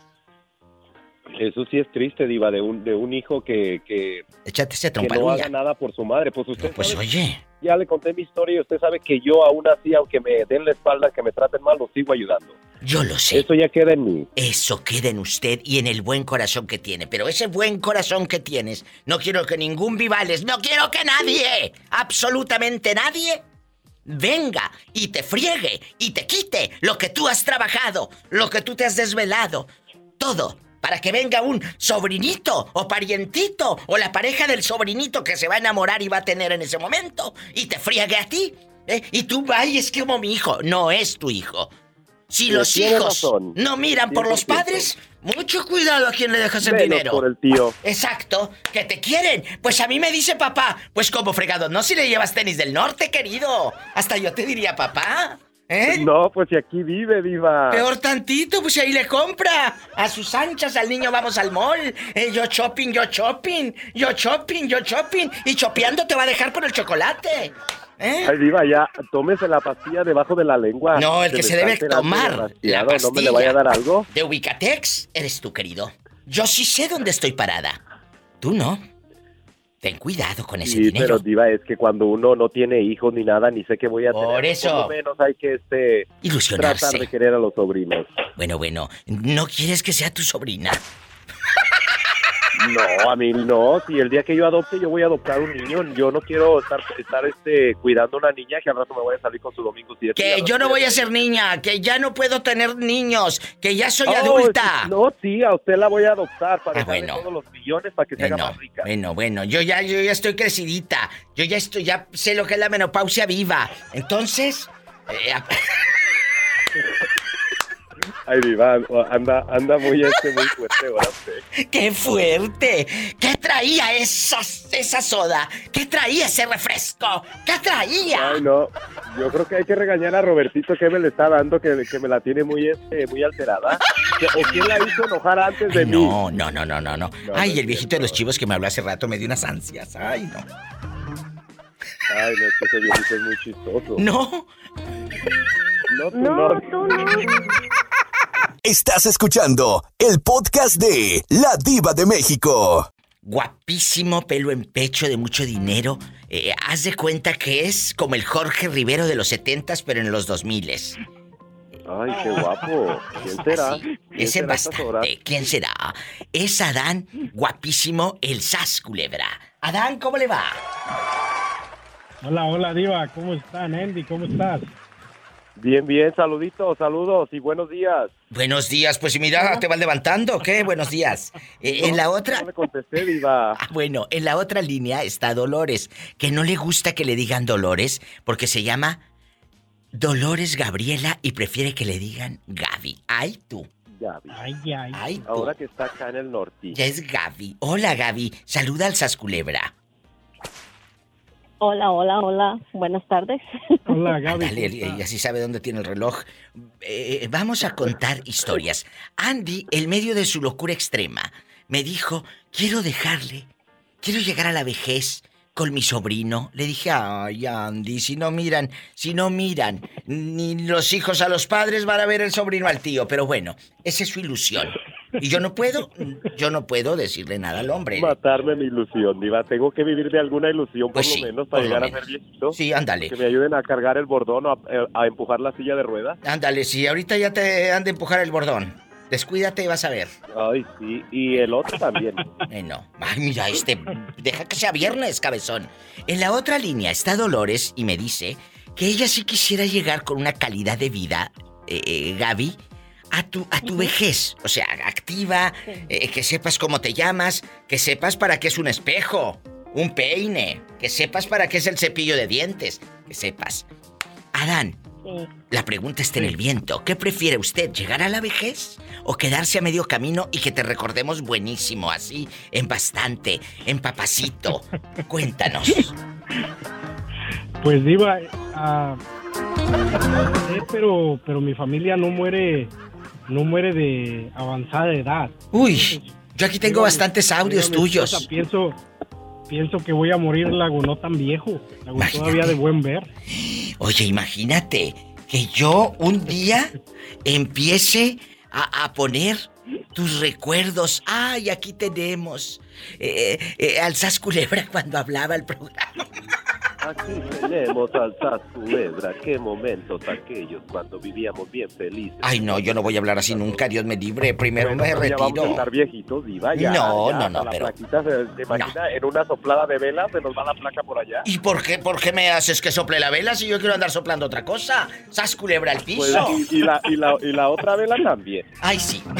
Eso sí es triste, Diva, de un, de un hijo que, que, Échate ese que no haga nada por su madre. Pues usted Pues sabe- oye. ya le conté mi historia y usted sabe que yo aún así, aunque me den la espalda, que me traten mal, los sigo ayudando. Yo lo sé. Eso ya queda en mí. Eso queda en usted y en el buen corazón que tiene. Pero ese buen corazón que tienes, no quiero que ningún Vivales, no quiero que nadie, absolutamente nadie, venga y te friegue y te quite lo que tú has trabajado, lo que tú te has desvelado. Todo. Para que venga un sobrinito o parientito o la pareja del sobrinito que se va a enamorar y va a tener en ese momento y te friegue a ti. ¿eh? Y tú, ay, es como mi hijo. No es tu hijo. Si Pero los hijos razón. no miran por los 100%. padres, mucho cuidado a quien le dejas el Menos dinero. por el tío. Exacto, que te quieren. Pues a mí me dice papá, pues como fregado, no si le llevas tenis del norte, querido. Hasta yo te diría papá. ¿Eh? No, pues si aquí vive, Diva. Peor tantito, pues ahí le compra. A sus anchas al niño vamos al mall. Eh, yo shopping, yo shopping. Yo shopping, yo shopping. Y chopeando te va a dejar por el chocolate. ¿Eh? Ay, Diva, ya, tómese la pastilla debajo de la lengua. No, el que se debe tomar la ¿No me le pastilla. vaya a dar algo? De Ubicatex eres tú, querido. Yo sí sé dónde estoy parada. Tú no. Ten cuidado con ese Sí, dinero. pero Diva, es que cuando uno no tiene hijos ni nada, ni sé qué voy a Por tener, eso. por lo menos hay que este, Ilusionarse. tratar de querer a los sobrinos. Bueno, bueno, ¿no quieres que sea tu sobrina? No, a mí no. Si el día que yo adopte, yo voy a adoptar un niño. Yo no quiero estar, estar este, cuidando a una niña que al rato me voy a salir con su domingo 7. Que yo no voy a ser niña, que ya no puedo tener niños, que ya soy Oh, adulta. No, sí, a usted la voy a adoptar para Ah, bueno. todos los millones para que se haga Bueno, más rica. bueno, bueno, yo ya, yo ya estoy crecidita. Yo ya estoy, ya sé lo que es la menopausia viva. Entonces, eh, Ay, Diva, anda, anda muy, este, muy fuerte usted. ¡Qué fuerte! ¿Qué traía esa, esa soda? ¿Qué traía ese refresco? ¿Qué traía? Ay, no. Yo creo que hay que regañar a Robertito que me le está dando, que, que me la tiene muy, este, muy alterada. ¿O quién la hizo enojar antes de Ay, mí? no, no, no, no, no, no. Ay, no el viejito de los chivos que me habló hace rato me dio unas ansias. Ay, no. Ay, no, es que ese viejito es muy chistoso. No. No, tú No, no. tú no. Estás escuchando el podcast de La Diva de México. Guapísimo, pelo en pecho, de mucho dinero. Eh, haz de cuenta que es como el Jorge Rivero de los setentas, pero en los dos miles. Ay, qué guapo. ¿Quién será? ¿Quién Ese será bastante. ¿Quién será? Es Adán, guapísimo, el Sas Culebra. Adán, ¿cómo le va? Hola, hola Diva, ¿cómo están, Andy? ¿Cómo estás? Bien, bien, saluditos, saludos y buenos días. Buenos días, pues y mira, ¿te vas levantando? ¿Qué? Buenos días. Eh, en la otra... No le contesté, Diva. Ah, bueno, en la otra línea está Dolores, que no le gusta que le digan Dolores porque se llama Dolores Gabriela y prefiere que le digan Gaby. Ay, tú. Gaby. Ay, ay. Ay, tú. Ahora que está acá en el norte. Ya es Gaby. Hola, Gaby. Saluda al Sasculebra. Hola, hola, hola. Buenas tardes. Hola, Dale, ella sí sabe dónde tiene el reloj. Eh, vamos a contar historias. Andy, en medio de su locura extrema, me dijo, quiero dejarle, quiero llegar a la vejez con mi sobrino. Le dije, ay, Andy, si no miran, si no miran, ni los hijos a los padres van a ver el sobrino al tío. Pero bueno, esa es su ilusión. Y yo no puedo, yo no puedo decirle nada al hombre. Matarme mi ilusión, Diva. Tengo que vivir de alguna ilusión, por Pues lo sí, menos, para llegar menos. a ser viejito. Sí, ándale. Que me ayuden a cargar el bordón o a, eh, a empujar la silla de ruedas. Ándale, si ahorita ya te han de empujar el bordón. Descuídate y vas a ver. Ay, sí. Y el otro también. Eh, no. Ay, mira, este. Deja que sea viernes, cabezón. En la otra línea está Dolores y me dice que ella sí quisiera llegar con una calidad de vida, eh, eh, Gaby, a tu, a tu vejez. O sea, activa, eh, que sepas cómo te llamas, que sepas para qué es un espejo, un peine, que sepas para qué es el cepillo de dientes, que sepas. Adán, Sí. la pregunta está en el viento. ¿Qué prefiere usted, llegar a la vejez o quedarse a medio camino y que te recordemos buenísimo, así, en bastante, en papacito? Cuéntanos. Pues Diva, ah, eh, pero, pero mi familia no muere, no muere de avanzada edad. Uy, yo aquí tengo bastantes audios tuyos. Pienso, pienso que voy a morir lago no tan viejo, lago todavía de buen ver. Oye, imagínate que yo un día empiece a, a poner tus recuerdos. Ay, aquí tenemos eh, eh, al Sas Culebra cuando hablaba el programa. Aquí tenemos al Sas Culebra. Qué momentos aquellos cuando vivíamos bien felices. Ay, no, yo no voy a hablar así nunca, Dios me libre. Primero Bueno, me pero ya vamos a retiro. estar viejitos, No, ya, no, no, pero- La plaquita se, se imagina en una soplada de vela, se nos va la placa por allá. ¿Y por qué, por qué me haces que sople la vela si yo quiero andar soplando otra cosa? Sas culebra al Pues, piso. y, y la, y, la, y la otra vela también. Ay, sí.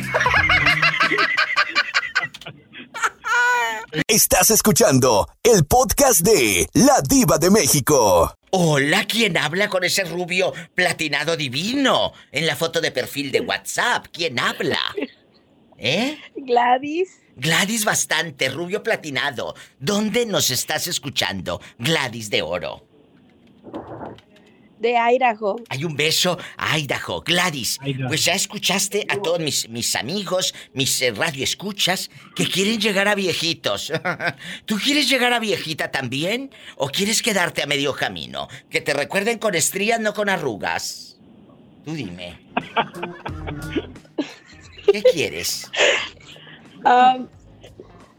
Estás escuchando el podcast de La Diva de México. Hola, ¿quién habla con ese rubio platinado divino en la foto de perfil de WhatsApp? ¿Quién habla? ¿Eh? Gladys. Gladys bastante, rubio platinado. ¿Dónde nos estás escuchando? Gladys de oro. De Idaho. Hay un beso a Idaho. Gladys, pues ya escuchaste a todos mis, mis amigos, mis eh, radioescuchas, que quieren llegar a viejitos. ¿Tú quieres llegar a viejita también? ¿O quieres quedarte a medio camino? Que te recuerden con estrías, no con arrugas. Tú dime. ¿Qué quieres? Um,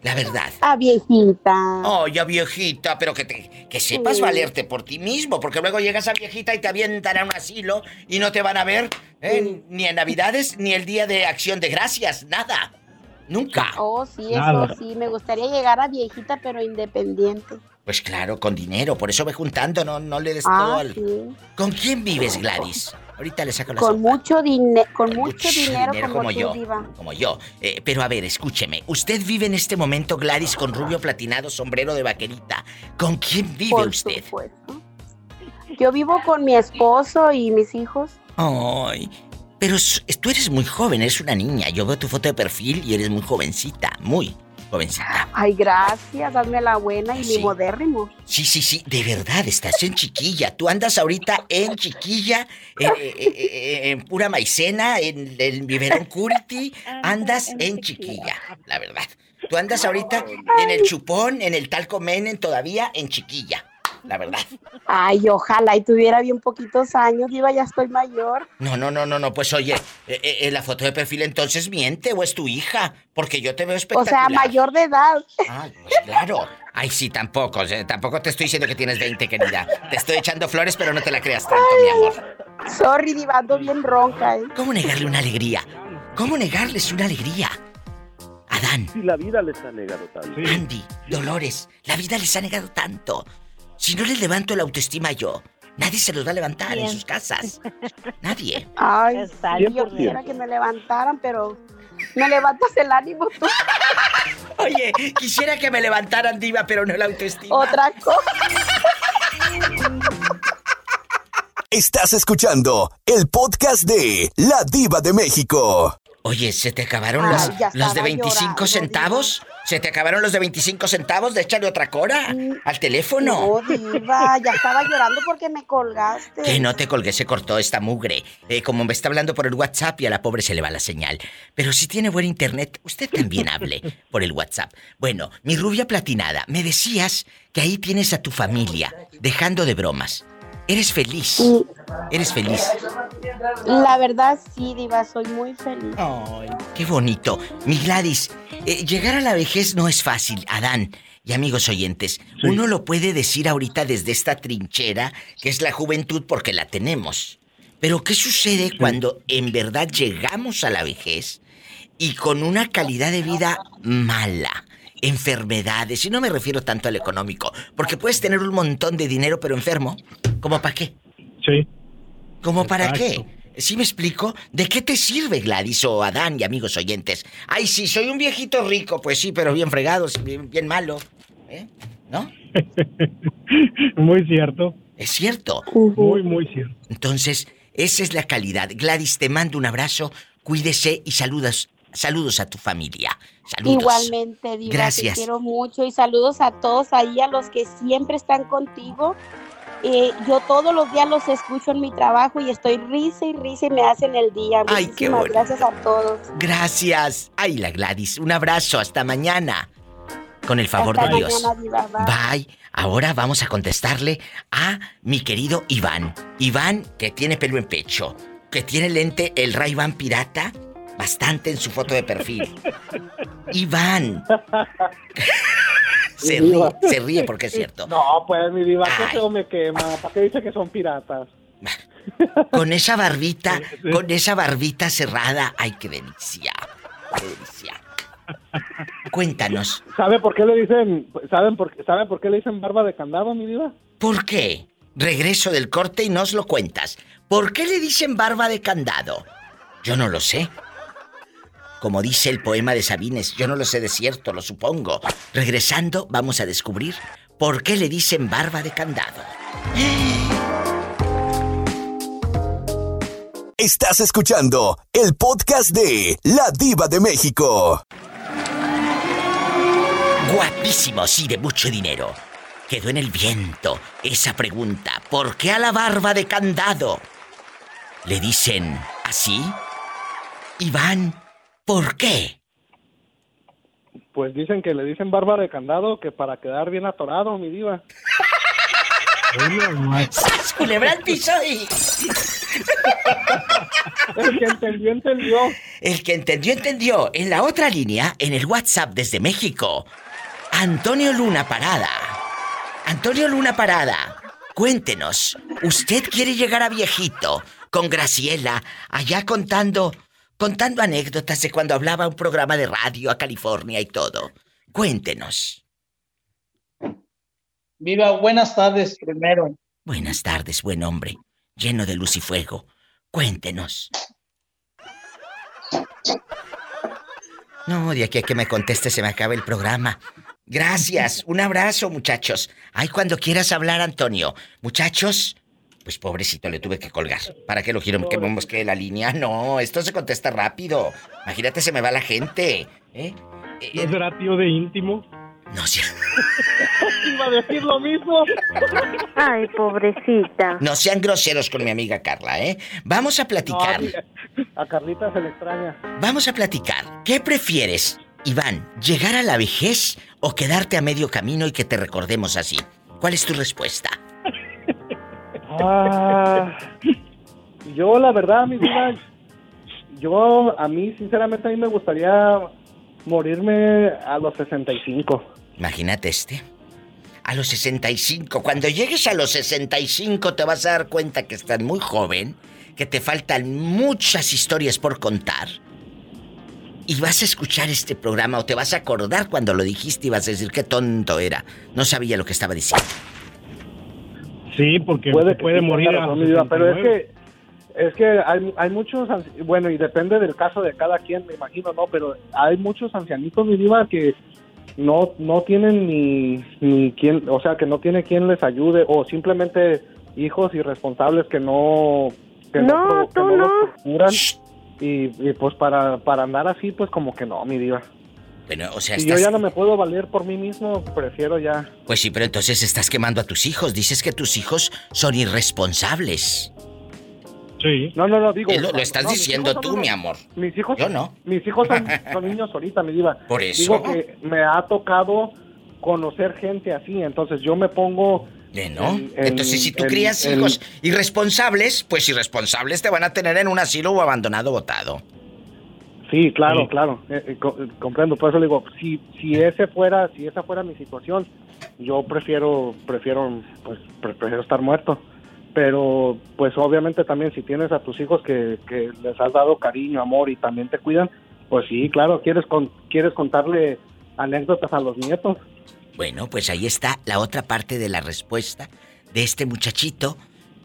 La verdad. a viejita. Oh, ya viejita, pero que, te, que sepas Sí. valerte por ti mismo, porque luego llegas a viejita y te avientan a un asilo y no te van a ver ¿eh? ni en Navidades ni el día de Acción de Gracias, nada. Nunca. Oh, sí, Nada. eso sí. Me gustaría llegar a viejita, pero independiente. Pues claro, con dinero, por eso ve juntando, no, no le des todo Ah, al... sí. ¿Con quién vives, Gladys? Ahorita le saco la Con sopa. mucho, dine- con mucho Mucho dinero, dinero como, como tú, yo. diva. Como yo. Eh, pero a ver, escúcheme. Usted vive en este momento, Gladys, con rubio platinado, sombrero de vaquerita. ¿Con quién vive Por usted? supuesto. Yo vivo con mi esposo y mis hijos. Ay, pero tú eres muy joven, eres una niña. Yo veo tu foto de perfil y eres muy jovencita, muy jovencita. Ay, gracias, dame la buena y Sí. mi modérrimo. Sí, sí, sí, de verdad, estás en chiquilla. Tú andas ahorita en chiquilla, eh, eh, eh, en pura maicena, en el biberón curity. Andas en chiquilla, la verdad. Tú andas ahorita en el chupón, en el talco menen, todavía en chiquilla, la verdad. Ay, ojalá y tuviera bien poquitos años, diva, ya estoy mayor. No, no, no, no, no, pues oye, eh, eh, eh, la foto de perfil entonces miente o es tu hija, porque yo te veo O espectacular. sea, mayor de edad. Ay, pues claro. Ay, sí, tampoco, o sea, tampoco te estoy diciendo que tienes 20, querida. Te estoy echando flores, pero no te la creas tanto, mi amor. Sorry, diva, ando bien ronca, ¿eh? ¿Cómo negarle una alegría? ¿Cómo negarles una alegría? Adán. Si la vida les ha negado tanto. Andy, Dolores, la vida les ha negado tanto. Si no les levanto la autoestima yo, nadie se los va a levantar en sus casas. Nadie. Ay, yo quisiera que me levantaran, pero me levantas el ánimo tú. Oye, quisiera que me levantaran diva, pero no la autoestima. Otra cosa. Estás escuchando el podcast de La Diva de México. Oye, ¿se te acabaron Ay, los, de estaba 25 llorando, centavos? ¿Se te acabaron los de 25 centavos? De échale otra cora al teléfono. No, diva, ya estaba llorando porque me colgaste. Que no te colgué, se cortó esta mugre. Eh, como me está hablando por el WhatsApp y a la pobre se le va la señal. Pero si tiene buen internet, usted también hable por el WhatsApp. Bueno, mi rubia platinada, me decías que ahí tienes a tu familia, dejando de bromas. Eres feliz. Eres feliz. La verdad, sí, diva, soy muy feliz. Ay, qué bonito. Mi Gladys, eh, llegar a la vejez no es fácil, Adán. Y amigos oyentes, uno lo puede decir ahorita desde esta trinchera, que es la juventud, porque la tenemos. Pero ¿qué sucede cuando en verdad llegamos a la vejez y con una calidad de vida mala? Enfermedades, y no me refiero tanto al económico, porque puedes tener un montón de dinero pero enfermo. ¿Cómo para qué? Sí. ¿Cómo para qué? ¿Sí me explico? ¿De qué te sirve Gladys o Adán y amigos oyentes? Ay, sí, soy un viejito rico, pues sí, pero bien fregado, bien, bien malo. ¿Eh? ¿No? Muy cierto. Es cierto. Muy, muy cierto. Entonces, esa es la calidad. Gladys, te mando un abrazo, cuídese y saludos, saludos a tu familia. Saludos. Igualmente, Diva, Gracias. te quiero mucho y saludos a todos ahí, a los que siempre están contigo. Eh, yo todos los días los escucho en mi trabajo y estoy risa y risa y me hacen el día. Ay, qué Muchísimas bonito. gracias a todos. Gracias. Ay, la Gladys, un abrazo, hasta mañana. Con el favor Hasta de Dios. Diva, bye. Bye. Ahora vamos a contestarle a mi querido Iván. Iván, que tiene pelo en pecho, que tiene lente, el ray Van pirata, bastante en su foto de perfil. Iván. se ríe, se ríe porque es cierto. No, pues mi diva, que feo me quema. ¿Para qué dice que son piratas? Con esa barbita, con esa barbita cerrada. Ay, qué delicia. Qué delicia. Cuéntanos, ¿Sabe por qué le dicen, saben por, ¿sabe por qué le dicen barba de candado, mi diva? ¿por qué? Regreso del corte y nos lo cuentas. ¿Por qué le dicen barba de candado? Yo no lo sé. Como dice el poema de Sabines, yo no lo sé de cierto, lo supongo. Regresando, vamos a descubrir por qué le dicen barba de candado. Estás escuchando el podcast de La Diva de México. Guapísimos y de mucho dinero. Quedó en el viento esa pregunta. ¿Por qué a la barba de candado? ¿Le dicen así? Iván, ¿por qué? Pues dicen que le dicen barba de candado que para quedar bien atorado, mi diva. ¡Sas, culebra piso y- El que entendió, entendió. El que entendió, entendió. En la otra línea, en el WhatsApp desde México, Antonio Luna Parada. Antonio Luna Parada, cuéntenos, ¿usted quiere llegar a viejito con Graciela allá contando, contando anécdotas de cuando hablaba un programa de radio a California y todo? Cuéntenos. Viva, buenas tardes primero. Buenas tardes, buen hombre, lleno de luz y fuego. Cuéntenos. No, de aquí a que me conteste se me acaba el programa. Gracias, un abrazo, muchachos. Ay, cuando quieras hablar, Antonio. Muchachos, pues pobrecito, le tuve que colgar. ¿Para qué lo quiero que me mosquee la línea? No, esto se contesta rápido. Imagínate, se me va la gente. ¿eh? ¿No será tío de íntimo? No sé. Iba a decir lo mismo. Ay, pobrecita. No sean groseros con mi amiga Carla, ¿eh? Vamos a platicar. No, a Carlita se le extraña. Vamos a platicar. ¿Qué prefieres, Iván? ¿Llegar a la vejez o quedarte a medio camino y que te recordemos así? ¿Cuál es tu respuesta? Ah, yo la verdad, mi vida, yo a mí sinceramente a mí me gustaría morirme a los 65. Imagínate este. A los 65. Cuando llegues a los 65 te vas a dar cuenta que estás muy joven, que te faltan muchas historias por contar. Y vas a escuchar este programa o te vas a acordar cuando lo dijiste y vas a decir qué tonto era. No sabía lo que estaba diciendo. Sí, porque puede, puede, que sí, morir a los pero es 69. que es que hay, hay muchos bueno y depende del caso de cada quien me imagino no pero hay muchos ancianitos mi diva que no no tienen ni ni quien o sea que no tiene quien les ayude o simplemente hijos irresponsables que no que No, pro- que tú los no. procuran y, y, pues para para andar así pues como que no mi diva Bueno, o sea, si yo ya no me puedo valer por mí mismo prefiero ya Pues sí, pero entonces estás quemando a tus hijos. Dices que tus hijos son irresponsables. Sí. No, no, no, digo. Lo, lo estás no, diciendo tú, unos- mi amor. Mis hijos, Yo no. Mis hijos son, son niños ahorita, mi diva. Por eso. Digo que me ha tocado conocer gente así, entonces yo me pongo. ¿No? en- en- Entonces, si tú en- crías hijos irresponsables, pues irresponsables te van a tener en un asilo o abandonado botado. Sí, claro, Sí. claro, eh, eh, eh, comprendo. Por eso le digo, si si ese fuera, si esa fuera mi situación, yo prefiero, prefiero, pues, pre- prefiero estar muerto. Pero, pues, obviamente también si tienes a tus hijos que, que les has dado cariño, amor y también te cuidan, pues sí, claro, quieres con, quieres contarle anécdotas a los nietos. Bueno, pues ahí está la otra parte de la respuesta de este muchachito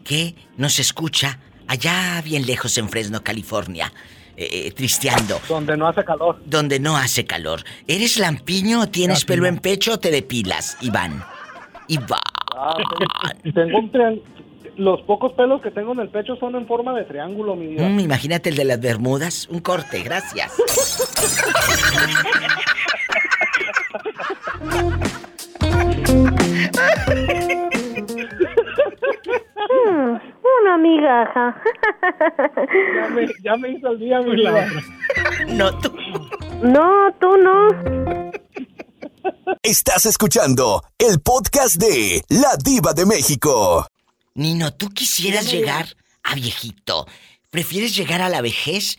que nos escucha allá bien lejos en Fresno, California, eh, eh, tristeando. Donde no hace calor. Donde no hace calor. ¿Eres lampiño o tienes pelo en pecho o te depilas, Iván? Iván. Ah, tengo un trián- los pocos pelos que tengo en el pecho son en forma de triángulo, mi vida. Mm, imagínate el de las Bermudas. Un corte, gracias. Mm, una migaja. Ya me, ya me hizo el día, mi. No, tú. No, tú no. Estás escuchando el podcast de La Diva de México. Nino, ¿tú quisieras llegar a viejito? ¿Prefieres llegar a la vejez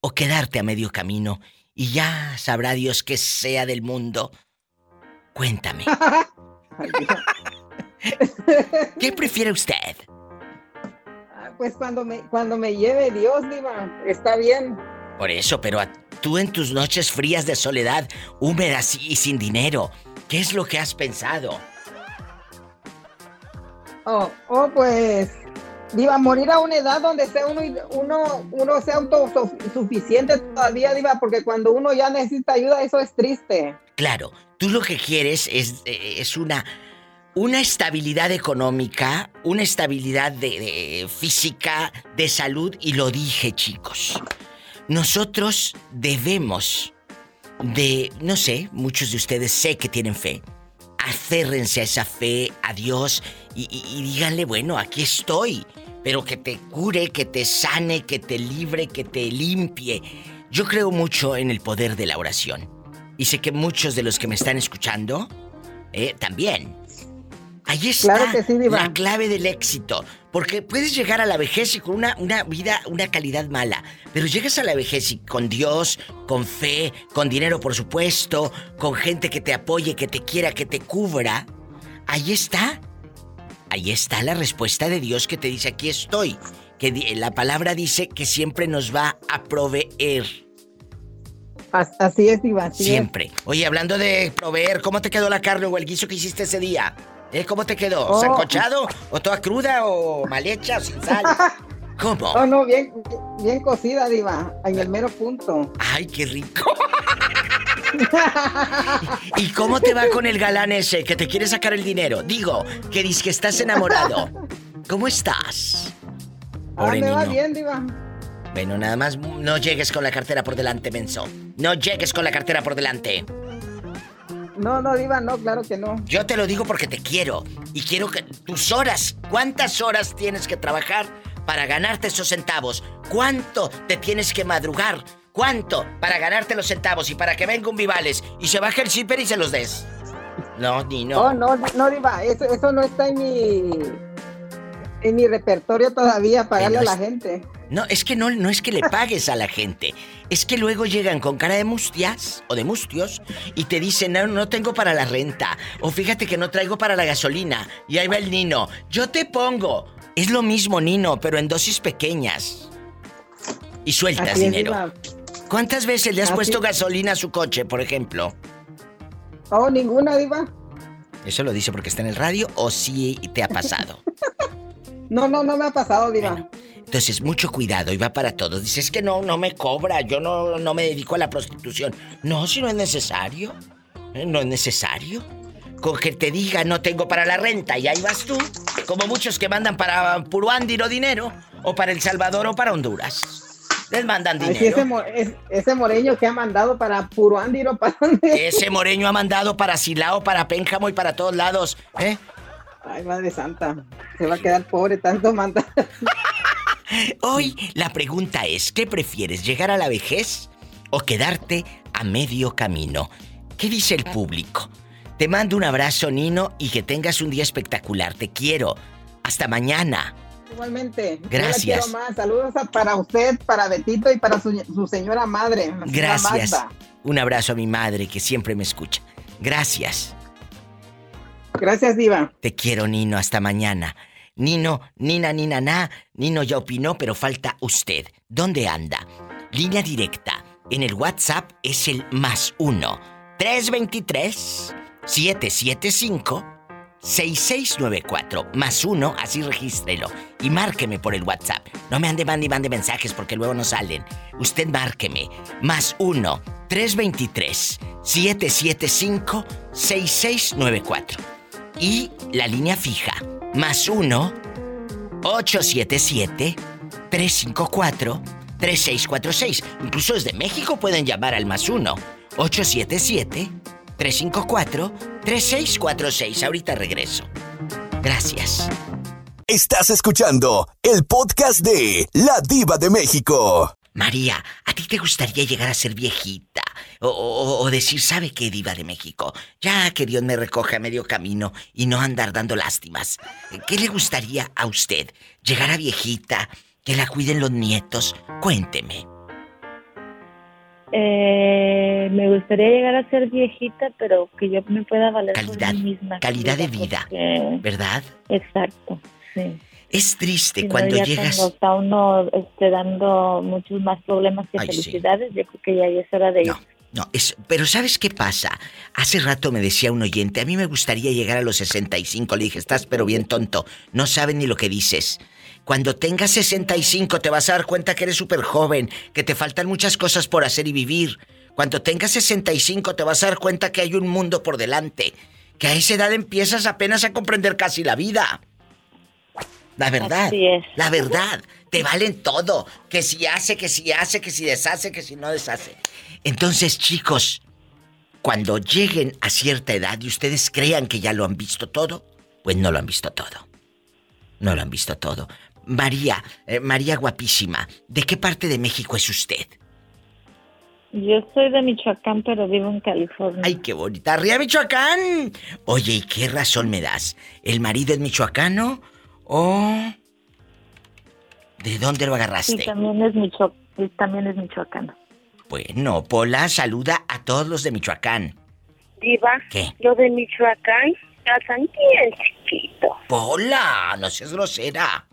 o quedarte a medio camino? Y ya sabrá Dios qué sea del mundo. Cuéntame. ¿Qué prefiere usted? Pues cuando me, cuando me lleve Dios, Diva, está bien. Por eso, pero a- tú en tus noches frías de soledad, húmedas y sin dinero, ¿qué es lo que has pensado? Oh, oh, pues, Diva, morir a una edad donde sea uno, uno, uno sea autosuficiente todavía, Diva, porque cuando uno ya necesita ayuda, eso es triste. Claro, tú lo que quieres es, es una, una estabilidad económica, una estabilidad de, física, de salud, y lo dije, chicos. Nosotros debemos de, no sé, muchos de ustedes sé que tienen fe. Aférrense a esa fe, a Dios, y díganle, bueno, aquí estoy, pero que te cure, que te sane, que te libre, que te limpie. Yo creo mucho en el poder de la oración. Y sé que muchos de los que me están escuchando, eh, también. Ahí está Claro que sí, Diva. la clave del éxito. Porque puedes llegar a la vejez y con una, una vida, una calidad mala. Pero llegas a la vejez y con Dios, con fe, con dinero, por supuesto, con gente que te apoye, que te quiera, que te cubra. Ahí está. Ahí está la respuesta de Dios que te dice, aquí estoy. Que la palabra dice que siempre nos va a proveer. As- Así es, Diva, así es. Siempre. Oye, hablando de proveer, ¿cómo te quedó la carne o el guiso que hiciste ese día? ¿Eh? ¿Cómo te quedó? Oh. ¿Sancochado? ¿O toda cruda? ¿O mal hecha? ¿O sin sal? ¿Cómo? Oh, no, bien, bien cocida, Diva, en el mero punto. ¡Ay, qué rico! ¿Y cómo te va con el galán ese que te quiere sacar el dinero? Digo, que dices que estás enamorado. ¿Cómo estás? Ah, me va bien, Diva. Bueno, nada más no llegues con la cartera por delante, menso. No llegues con la cartera por delante. No, no, Diva, no, claro que no. Yo te lo digo porque te quiero. Y quiero que tus horas, ¿cuántas horas tienes que trabajar para ganarte esos centavos? ¿Cuánto te tienes que madrugar? ¿Cuánto para ganarte los centavos y para que venga un Vivales y se baje el zipper y se los des? No, ni no. Oh, no, no, Diva, eso, eso no está en mi, en mi repertorio todavía, pagarle a la gente. No, es que no, no es que le pagues a la gente. Es que luego llegan con cara de mustias o de mustios y te dicen, no, no tengo para la renta. O fíjate que no traigo para la gasolina. Y ahí va el nino. Yo te pongo. Es lo mismo, Nino, pero en dosis pequeñas. Y sueltas dinero. ¿Cuántas veces le has Así- puesto gasolina a su coche, por ejemplo? Oh, ninguna, Diva. ¿Eso lo dice porque está en el radio o sí te ha pasado? No, no, no me ha pasado, Diva. Entonces, mucho cuidado y va para todos. Dices que no, no me cobra, yo no, no me dedico a la prostitución. No, si no es necesario. Eh, No es necesario. Con que te diga no tengo para la renta y ahí vas tú. Como muchos que mandan para Puruándiro dinero, o para El Salvador o para Honduras. Les mandan Ay, dinero. ese, mo- es- ese moreño que ha mandado para Puruándiro, ¿para dónde? Ese moreño ha mandado para Silao, para Pénjamo y para todos lados. ¿eh? Ay, madre santa. Se va a quedar pobre tanto mandar. Hoy la pregunta es, ¿qué prefieres, llegar a la vejez o quedarte a medio camino? ¿Qué dice el público? Te mando un abrazo, Nino, y que tengas un día espectacular. Te quiero. Hasta mañana. Igualmente. Gracias. la quiero más. Saludos a- para usted, para Betito y para su, su señora madre. señora Gracias. Un abrazo a mi madre que siempre me escucha. Gracias. Gracias, Diva. Te quiero, Nino. Hasta mañana. Nino, Nina, Nina, na. Nino ya opinó, pero falta usted. ¿Dónde anda? Línea directa. En el WhatsApp es el más uno. 323 775 6694 más uno, así regístrelo y márqueme por el WhatsApp. No me ande mande mande mensajes porque luego no salen. Usted márqueme. Más uno 323 775 6694 y la línea fija. Más uno 877 354 3646. Incluso desde México pueden llamar al más uno 877 354-3646. Ahorita regreso. Gracias. Estás escuchando el podcast de La Diva de México. María, ¿a ti te gustaría llegar a ser viejita? O, o- o decir, ¿sabe qué, Diva de México? Ya que Dios me recoja a medio camino y no andar dando lástimas. ¿Qué le gustaría a usted? ¿Llegar a viejita? ¿Que la cuiden los nietos? Cuénteme. Eh, me gustaría llegar a ser viejita, pero que yo me pueda valer Calidad- por mí misma. calidad de vida. porque- ¿Verdad? Exacto, sí. Es triste no, cuando ya llegas... Cuando está uno este, dando muchos más problemas que Ay, sí. felicidades, yo creo que ya es hora de ir. No, es, pero ¿sabes qué pasa? Hace rato me decía un oyente, a mí me gustaría llegar a los 65. Le dije, estás pero bien tonto, no sabes ni lo que dices. Cuando tengas 65 te vas a dar cuenta que eres súper joven, que te faltan muchas cosas por hacer y vivir. Cuando tengas 65 te vas a dar cuenta que hay un mundo por delante, que a esa edad empiezas apenas a comprender casi la vida. La verdad, Así es. la verdad, te valen todo. Que si hace, que si hace, que si deshace, que si no deshace. Entonces, chicos, cuando lleguen a cierta edad y ustedes crean que ya lo han visto todo, pues no lo han visto todo. No lo han visto todo. María, eh, María guapísima, ¿de qué parte de México es usted? Yo soy de Michoacán, pero vivo en California. ¡Ay, qué bonita! ¡Arriba Michoacán! Oye, ¿y qué razón me das? ¿El marido es michoacano o...? ¿De dónde lo agarraste? también es, Micho y también es michoacano. Bueno, Pola saluda a todos los de Michoacán. Diva, ¿Qué? lo de Michoacán están bien chiquito. Pola, no seas grosera.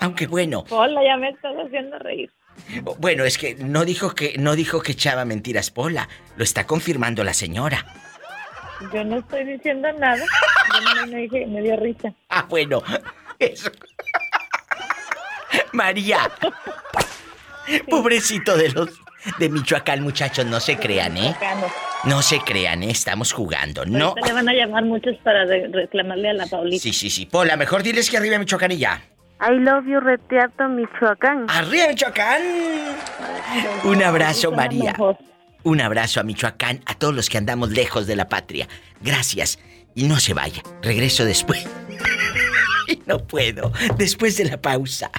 Aunque bueno, Hola, ya me estás haciendo reír. bueno, es que no dijo que no dijo que echaba mentiras Pola, lo está confirmando la señora. Yo no estoy diciendo nada. Yo no me dije, me dio risa. Ah, bueno. Eso. María. Pobrecito de los de Michoacán, muchachos, no se crean, ¿eh? No se crean, ¿eh? Estamos jugando. No. Le van a llamar muchos para re- reclamarle a la Paulita. Sí, sí, sí. Pola, mejor diles que arriba Michoacán y ya. I love you, Reteato, Michoacán. ¡Arriba, Michoacán! Un abrazo, María. Un abrazo a Michoacán, a todos los que andamos lejos de la patria. Gracias. Y no se vaya. Regreso después. no puedo. Después de la pausa.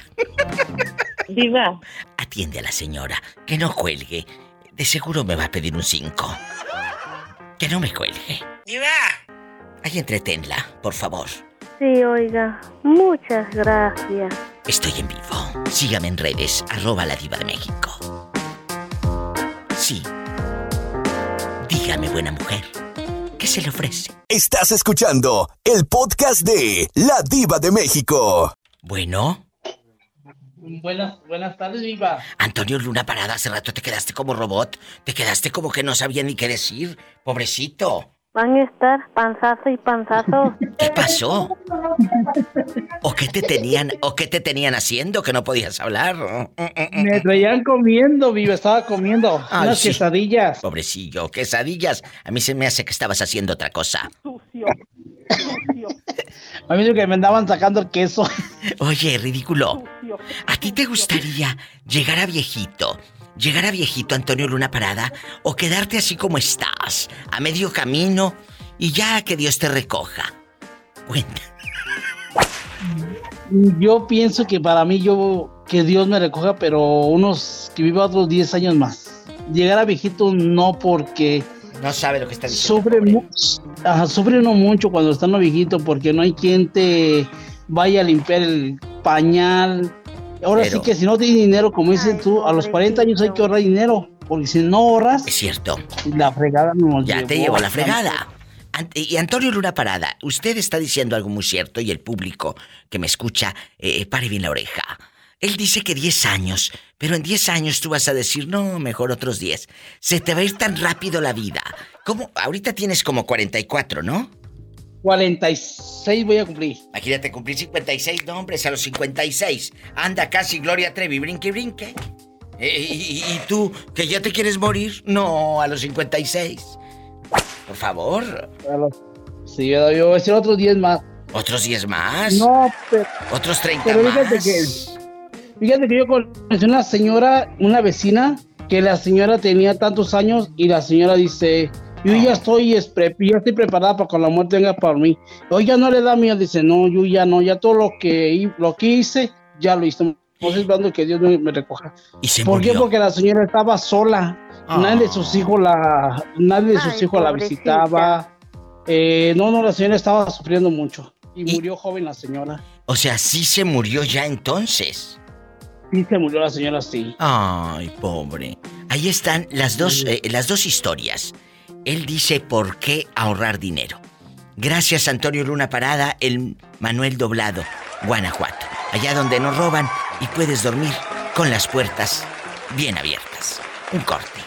Diva. Atiende a la señora. Que no cuelgue. De seguro me va a pedir un 5. Que no me cuelgue. Diva. Ahí entretenla, por favor. Sí, oiga. Muchas gracias. Estoy en vivo. Sígame en redes, arroba la diva de México. Sí. Dígame, buena mujer, ¿qué se le ofrece? Estás escuchando el podcast de La Diva de México. Bueno, Buenas, buenas tardes, Viva. Antonio Luna Parada, hace rato te quedaste como robot. Te quedaste como que no sabía ni qué decir. Pobrecito. Van a estar panzazo y panzazo. ¿Qué pasó? ¿O qué te tenían, o qué te tenían haciendo que no podías hablar? Me traían comiendo, Viva, estaba comiendo Ay, unas sí. quesadillas. Pobrecillo, quesadillas. A mí se me hace que estabas haciendo otra cosa. A mí dijo que me andaban sacando el queso. Oye, ridículo. ¿A ti te gustaría llegar a viejito? ¿Llegar a viejito Antonio Luna Parada? ¿O quedarte así como estás? A medio camino y ya que Dios te recoja. Cuenta. Yo pienso que para mí, yo, que Dios me recoja, pero unos, que viva otros 10 años más. Llegar a viejito no porque No sabe lo que está diciendo. sufre, mu- ajá, sufre uno mucho cuando está uno viejito porque no hay quien te vaya a limpiar el pañal. Ahora Pero- sí que si no tienes dinero, como dices tú, a los 40 años hay que ahorrar dinero, porque si no ahorras, Es cierto. la fregada nos Ya te llevó llevó la a- fregada. Y Antonio Luna Parada, usted está diciendo algo muy cierto y el público que me escucha, eh, pare bien la oreja. Él dice que 10 años, pero en 10 años tú vas a decir, no, mejor otros 10. Se te va a ir tan rápido la vida. ¿Cómo? Ahorita tienes como 44, ¿no? 46 voy a cumplir. Imagínate cumplir 56, no, hombres, a los 56. Anda casi Gloria Trevi, brinque, brinque. Eh, y, y- y tú, que ya te quieres morir? No, a los 56. Por favor. Sí, yo voy a decir otros 10 más. ¿Otros 10 más? No, pero, ¿Otros 30 pero más? fíjate que, fíjate que yo conocí una señora, una vecina, que la señora tenía tantos años y la señora dice, yo ya estoy, es pre- ya estoy preparada para cuando la muerte venga por mí. Oye, no le da miedo, dice, no, yo ya no, ya todo lo que, lo que hice, ya lo hice. Estoy esperando que Dios me, me recoja. ¿Y se ¿Por qué? murió? Porque la señora estaba sola. Nadie de sus hijos la, nadie de sus Ay, hijos la visitaba. Eh, no, no, la señora estaba sufriendo mucho. Y, murió joven la señora. O sea, sí se murió ya entonces. Sí, se murió la señora, sí. Ay, pobre. Ahí están las dos, eh, las dos historias. Él dice por qué ahorrar dinero. Gracias, Antonio Luna Parada, el Manuel Doblado, Guanajuato. Allá donde no roban y puedes dormir con las puertas bien abiertas. Un corte.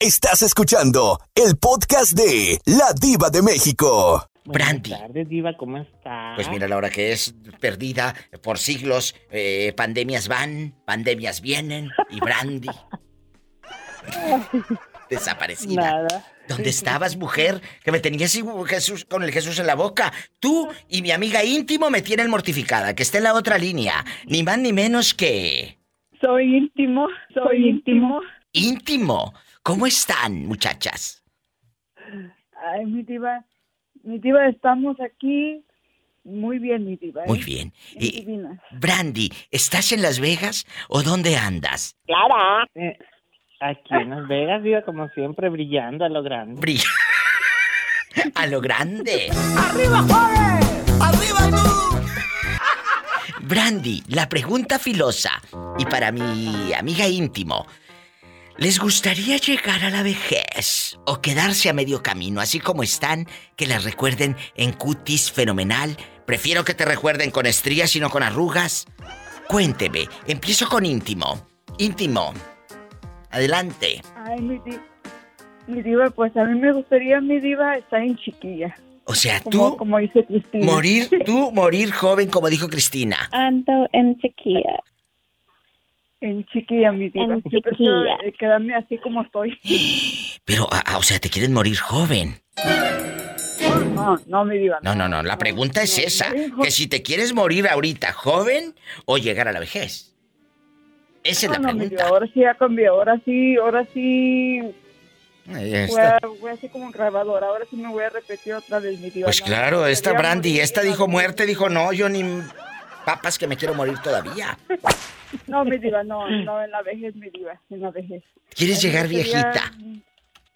Estás escuchando el podcast de La Diva de México. Brandy. Buenas tardes, Diva, ¿cómo está? Pues mira la hora que es perdida por siglos. eh, pandemias van, pandemias vienen y Brandy. Desaparecida. Nada. ¿Dónde estabas, mujer? Que me tenías Jesús, con el Jesús en la boca. Tú y mi amiga íntimo me tienen mortificada. Que esté en la otra línea. Ni más ni menos que... Soy íntimo, soy íntimo. Íntimo. ¿Cómo están, muchachas? Ay, mi diva, mi diva, estamos aquí muy bien, mi diva. ¿eh? Muy bien. Y. Brandy, ¿estás en Las Vegas o dónde andas? Clara. Eh, aquí en Las Vegas, Diva, como siempre, brillando a lo grande. Brilla. A lo grande. ¡Arriba, Juárez! ¡Arriba tú! Brandy, la pregunta filosa. Y para mi amiga íntimo, ¿les gustaría llegar a la vejez o quedarse a medio camino, así como están, que las recuerden en cutis fenomenal? Prefiero que te recuerden con estrías y no con arrugas. Cuénteme, empiezo con íntimo. Íntimo. Adelante. Ay, mi diva, mi diva, pues a mí me gustaría, mi diva, estar en chiquilla. O sea, Como, tú como dice Cristina. morir, tú morir joven, como dijo Cristina. Ando en chiquilla. En chiquilla, mi diva. En Yo prefiero, chiquilla. eh, quedarme así como estoy. Pero, ah, ah, o sea, te quieren morir joven. No, no, mi diva. No, no, no. La pregunta es esa. Que si te quieres morir ahorita joven o llegar a la vejez. Esa es la mi pregunta. ahora sí ya cambió, ahora sí, ahora sí voy a, voy a hacer como grabador, ahora sí me voy a repetir otra vez, mi diva. Pues claro, esta Brandy, esta dijo muerte, dijo no, yo ni papas que me quiero morir todavía. No, mi diva, no, no, en la vejez, mi diva, en la vejez. ¿Quieres llegar viejita?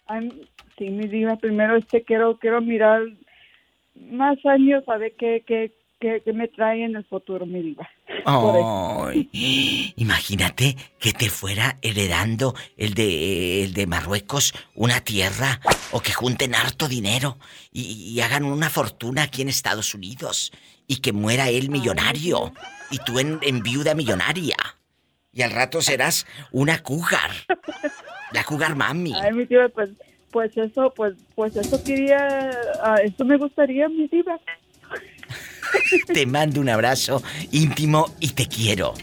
Ay, sí, mi diva, primero este quiero quiero mirar más años a ver qué qué qué me trae en el futuro, mi diva. Ay, imagínate que te fuera heredando el de, el de Marruecos una tierra o que junten harto dinero y, y hagan una fortuna aquí en Estados Unidos y que muera él millonario y tú en, en viuda millonaria. Y al rato serás una cougar. La cougar mami. Ay, mi diva, pues, pues eso, pues, pues eso quería, ah, eso me gustaría, mi diva. Te mando un abrazo íntimo y te quiero.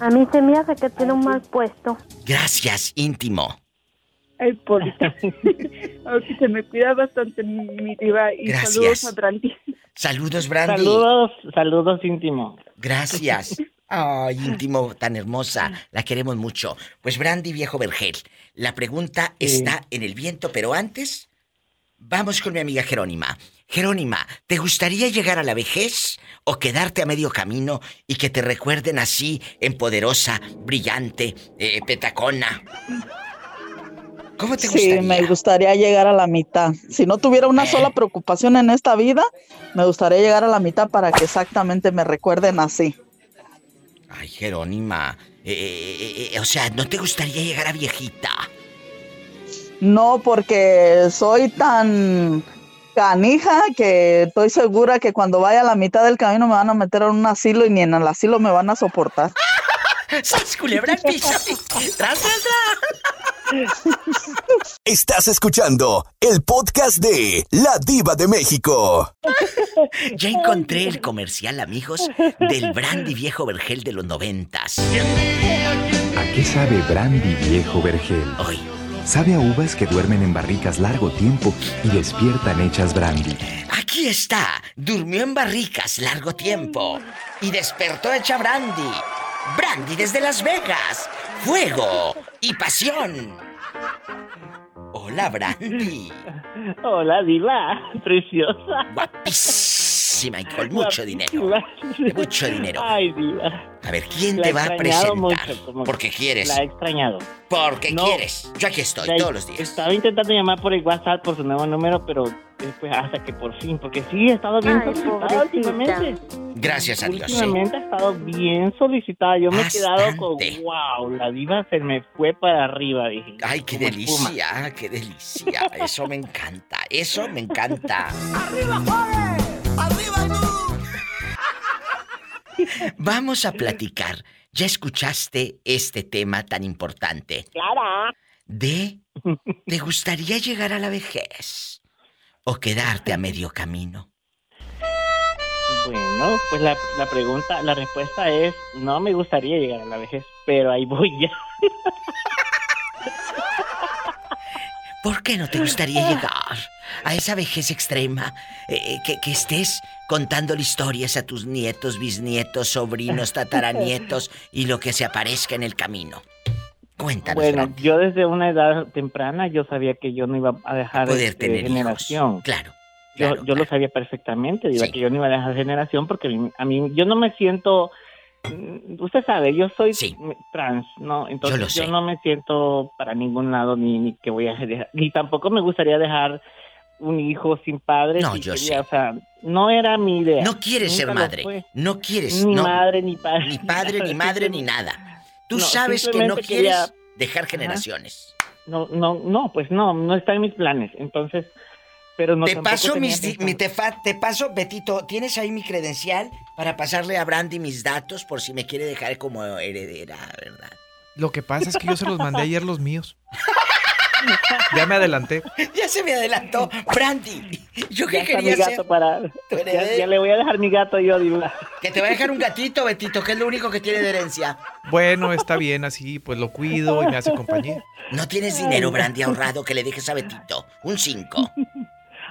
A mí se me hace que tiene un mal puesto. Gracias, íntimo. Ay, pobrecita. Ay, se me cuida bastante, mi, mi diva. Y Gracias. saludos a Brandy. Saludos, Brandy. Saludos, saludos íntimo. Gracias. Ay, íntimo, tan hermosa. La queremos mucho. Pues Brandy, viejo vergel. La pregunta está en el viento, pero antes, vamos con mi amiga Jerónima. Jerónima, ¿te gustaría llegar a la vejez o quedarte a medio camino y que te recuerden así, en poderosa, brillante, eh, petacona? ¿Cómo te Sí, me gustaría llegar a la mitad. Si no tuviera una sola preocupación en esta vida, me gustaría llegar a la mitad para que exactamente me recuerden así. Ay, Jerónima. eh, eh, eh, o sea, ¿no te gustaría llegar a viejita? No, porque soy tan canija que estoy segura que cuando vaya a la mitad del camino me van a meter en un asilo y ni en el asilo me van a soportar. ¡Sas, culebra al piso! ¡Tras, tras, Estás escuchando el podcast de La Diva de México. Ya encontré el comercial, amigos, del brandy viejo vergel de los noventas. ¿A qué sabe Brandy Viejo Vergel? Sabe a uvas que duermen en barricas largo tiempo y despiertan hechas brandy. Aquí está. Durmió en barricas largo tiempo y despertó hecha brandy. Brandy desde Las Vegas. Fuego y pasión. Hola, Brandy. Hola, diva, preciosa. Guapísima y con mucho dinero. Mucho dinero. Ay, diva. A ver, ¿quién La te he va a presentar? mucho, como Porque que quieres. La he extrañado. Porque No. quieres. Yo aquí estoy La- todos los días. Estaba intentando llamar por el WhatsApp por su nuevo número, pero después hasta que por fin, porque sí, he estado bien Ay, solicitada últimamente. Gracias a Dios. Últimamente ha estado bien solicitada. Yo me he quedado con, wow, la diva se me fue para arriba, dije. Ay, qué espuma. delicia, qué delicia. Eso me encanta, eso me encanta. Vamos a platicar. Ya escuchaste este tema tan importante. Clara. De, ¿te gustaría llegar a la vejez? ¿O quedarte a medio camino? Bueno, pues la, la pregunta, la respuesta es, no me gustaría llegar a la vejez, pero ahí voy ya. ¿Por qué no te gustaría llegar a esa vejez extrema? Eh, que, que estés contándole historias a tus nietos, bisnietos, sobrinos, tataranietos y lo que se aparezca en el camino. Cuéntanos. Bueno, yo desde una edad temprana yo sabía que yo no iba a dejar Poder este, tener hijos. generación. Claro. Yo, yo lo sabía perfectamente, digo, que yo no iba a dejar generación porque a mí, a mí- yo no me siento, usted sabe, yo soy trans, ¿no? Entonces lo yo, sé. no me siento para ningún lado ni, ni que voy a dejar, ni tampoco me gustaría dejar un hijo sin padre. No, yo quería, sé. O sea, no era mi idea. No quieres ser Nunca madre. No quieres. Ni no. madre, ni padre. Ni padre, ni madre, ni nada. Tú No, sabes que no quieres quería- dejar Ajá. generaciones. No, no, no, pues no, no está en mis planes. Entonces, pero no te paso mis, mi, te, fa- te paso, Betito, ¿tienes ahí mi credencial para pasarle a Brandy mis datos por si me quiere dejar como heredera, verdad? Lo que pasa es que yo se los mandé ayer los míos. Ya me adelanté. Ya se me adelantó. Brandy, yo Ya está quería mi gato ser para... tu Ya, heredera. ya le voy a dejar mi gato yo, Diva. Que te va a dejar un gatito, Betito, que es lo único que tiene de herencia. Bueno, está bien así, pues lo cuido y me hace compañía. No tienes dinero, Brandy, ahorrado que le dejes a Betito. Un 5.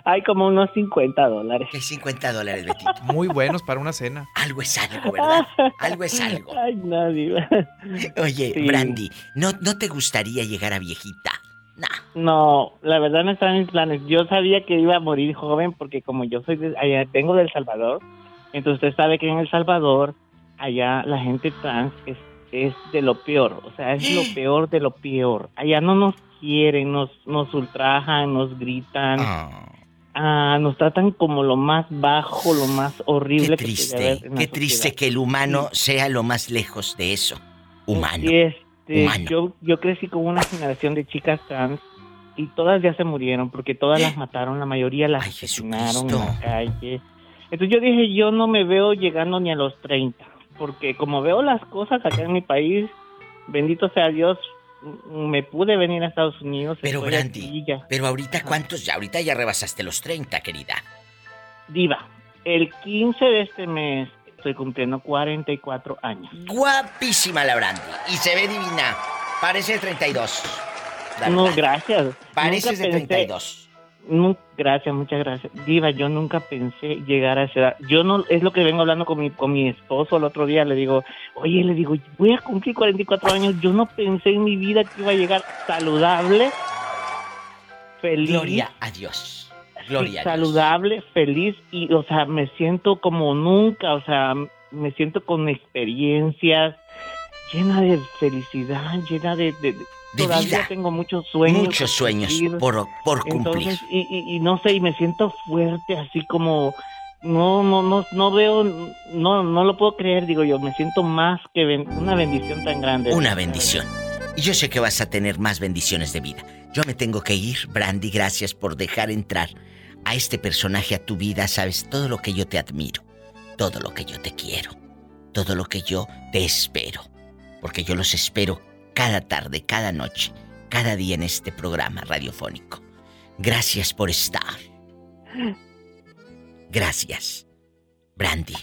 Hay como unos 50 dólares. ¿Qué 50 dólares, Betito? Muy buenos para una cena. Algo es algo, ¿verdad? Algo es algo. Ay, no, Diva. Oye, Sí. Brandy, ¿no, ¿no te gustaría llegar a viejita? No, la verdad no estaba en mis planes. Yo sabía que iba a morir joven porque como yo soy de, allá, vengo del Salvador, entonces usted sabe que en El Salvador, allá la gente trans es, es de lo peor, o sea, es lo peor de lo peor. Allá no nos quieren, nos, nos ultrajan, nos gritan. Ah. Ah, nos tratan como lo más bajo, lo más horrible. Qué triste, qué triste que el humano sea lo más lejos de eso. Humano. Y este, Humano. Yo, yo crecí con una generación de chicas trans y todas ya se murieron porque todas las mataron, la mayoría las asesinaron en la calle. Entonces yo dije, yo no me veo llegando ni a los 30, porque como veo las cosas acá en mi país, bendito sea Dios, me pude venir a Estados Unidos. Pero Brandy, ya. pero ahorita cuántos ya, ahorita ya rebasaste los 30, querida. Diva, el 15 de este mes estoy cumpliendo 44 años. Guapísima la Brandy y se ve divina. Parece de 32. La No, gracias. Pareces Nunca de pensé- 32. Gracias, muchas gracias. Diva, yo nunca pensé llegar a esa edad. Yo no, es lo que vengo hablando con mi, con mi esposo el otro día. Le digo, oye, le digo, voy a cumplir 44 años. Yo no pensé en mi vida que iba a llegar saludable, feliz. Gloria a Dios. Gloria a Dios. saludable, feliz y, o sea, me siento como nunca, o sea, me siento con experiencias, llena de felicidad, llena de... de, De todavía vida. tengo muchos sueños. Muchos sueños cumplir. por, por cumplir. Entonces, y, y- y no sé, y me siento fuerte, así como... No, no, no, no veo, no, no lo puedo creer, digo yo, me siento más que ben- una bendición tan grande. Una bendición. Y yo sé que vas a tener más bendiciones de vida. Yo me tengo que ir, Brandy, gracias por dejar entrar a este personaje a tu vida. Sabes todo lo que yo te admiro, todo lo que yo te quiero, todo lo que yo te espero. Porque yo los espero cada tarde, cada noche, cada día en este programa radiofónico. Gracias por estar. Gracias. Brandy.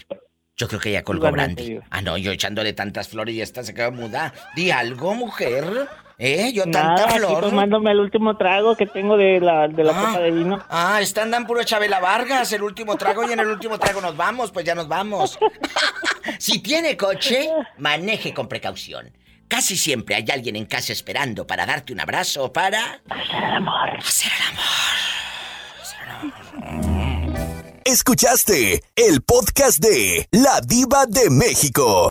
Yo creo que ya colgó Igualmente, Brandy. Ah, no, yo echándole tantas flores y esta se quedó muda. Di algo, mujer. ¿Eh? Yo tanta Nada, aquí flor. tomándome el último trago que tengo de la, de la Ah. copa de vino. Ah, está andan puro Chabela Vargas, el último trago y en el último trago nos vamos, pues ya nos vamos. si tiene coche, maneje con precaución. Casi siempre hay alguien en casa esperando para darte un abrazo o para... Hacer el amor. Hacer el amor. Escuchaste el podcast de La Diva de México.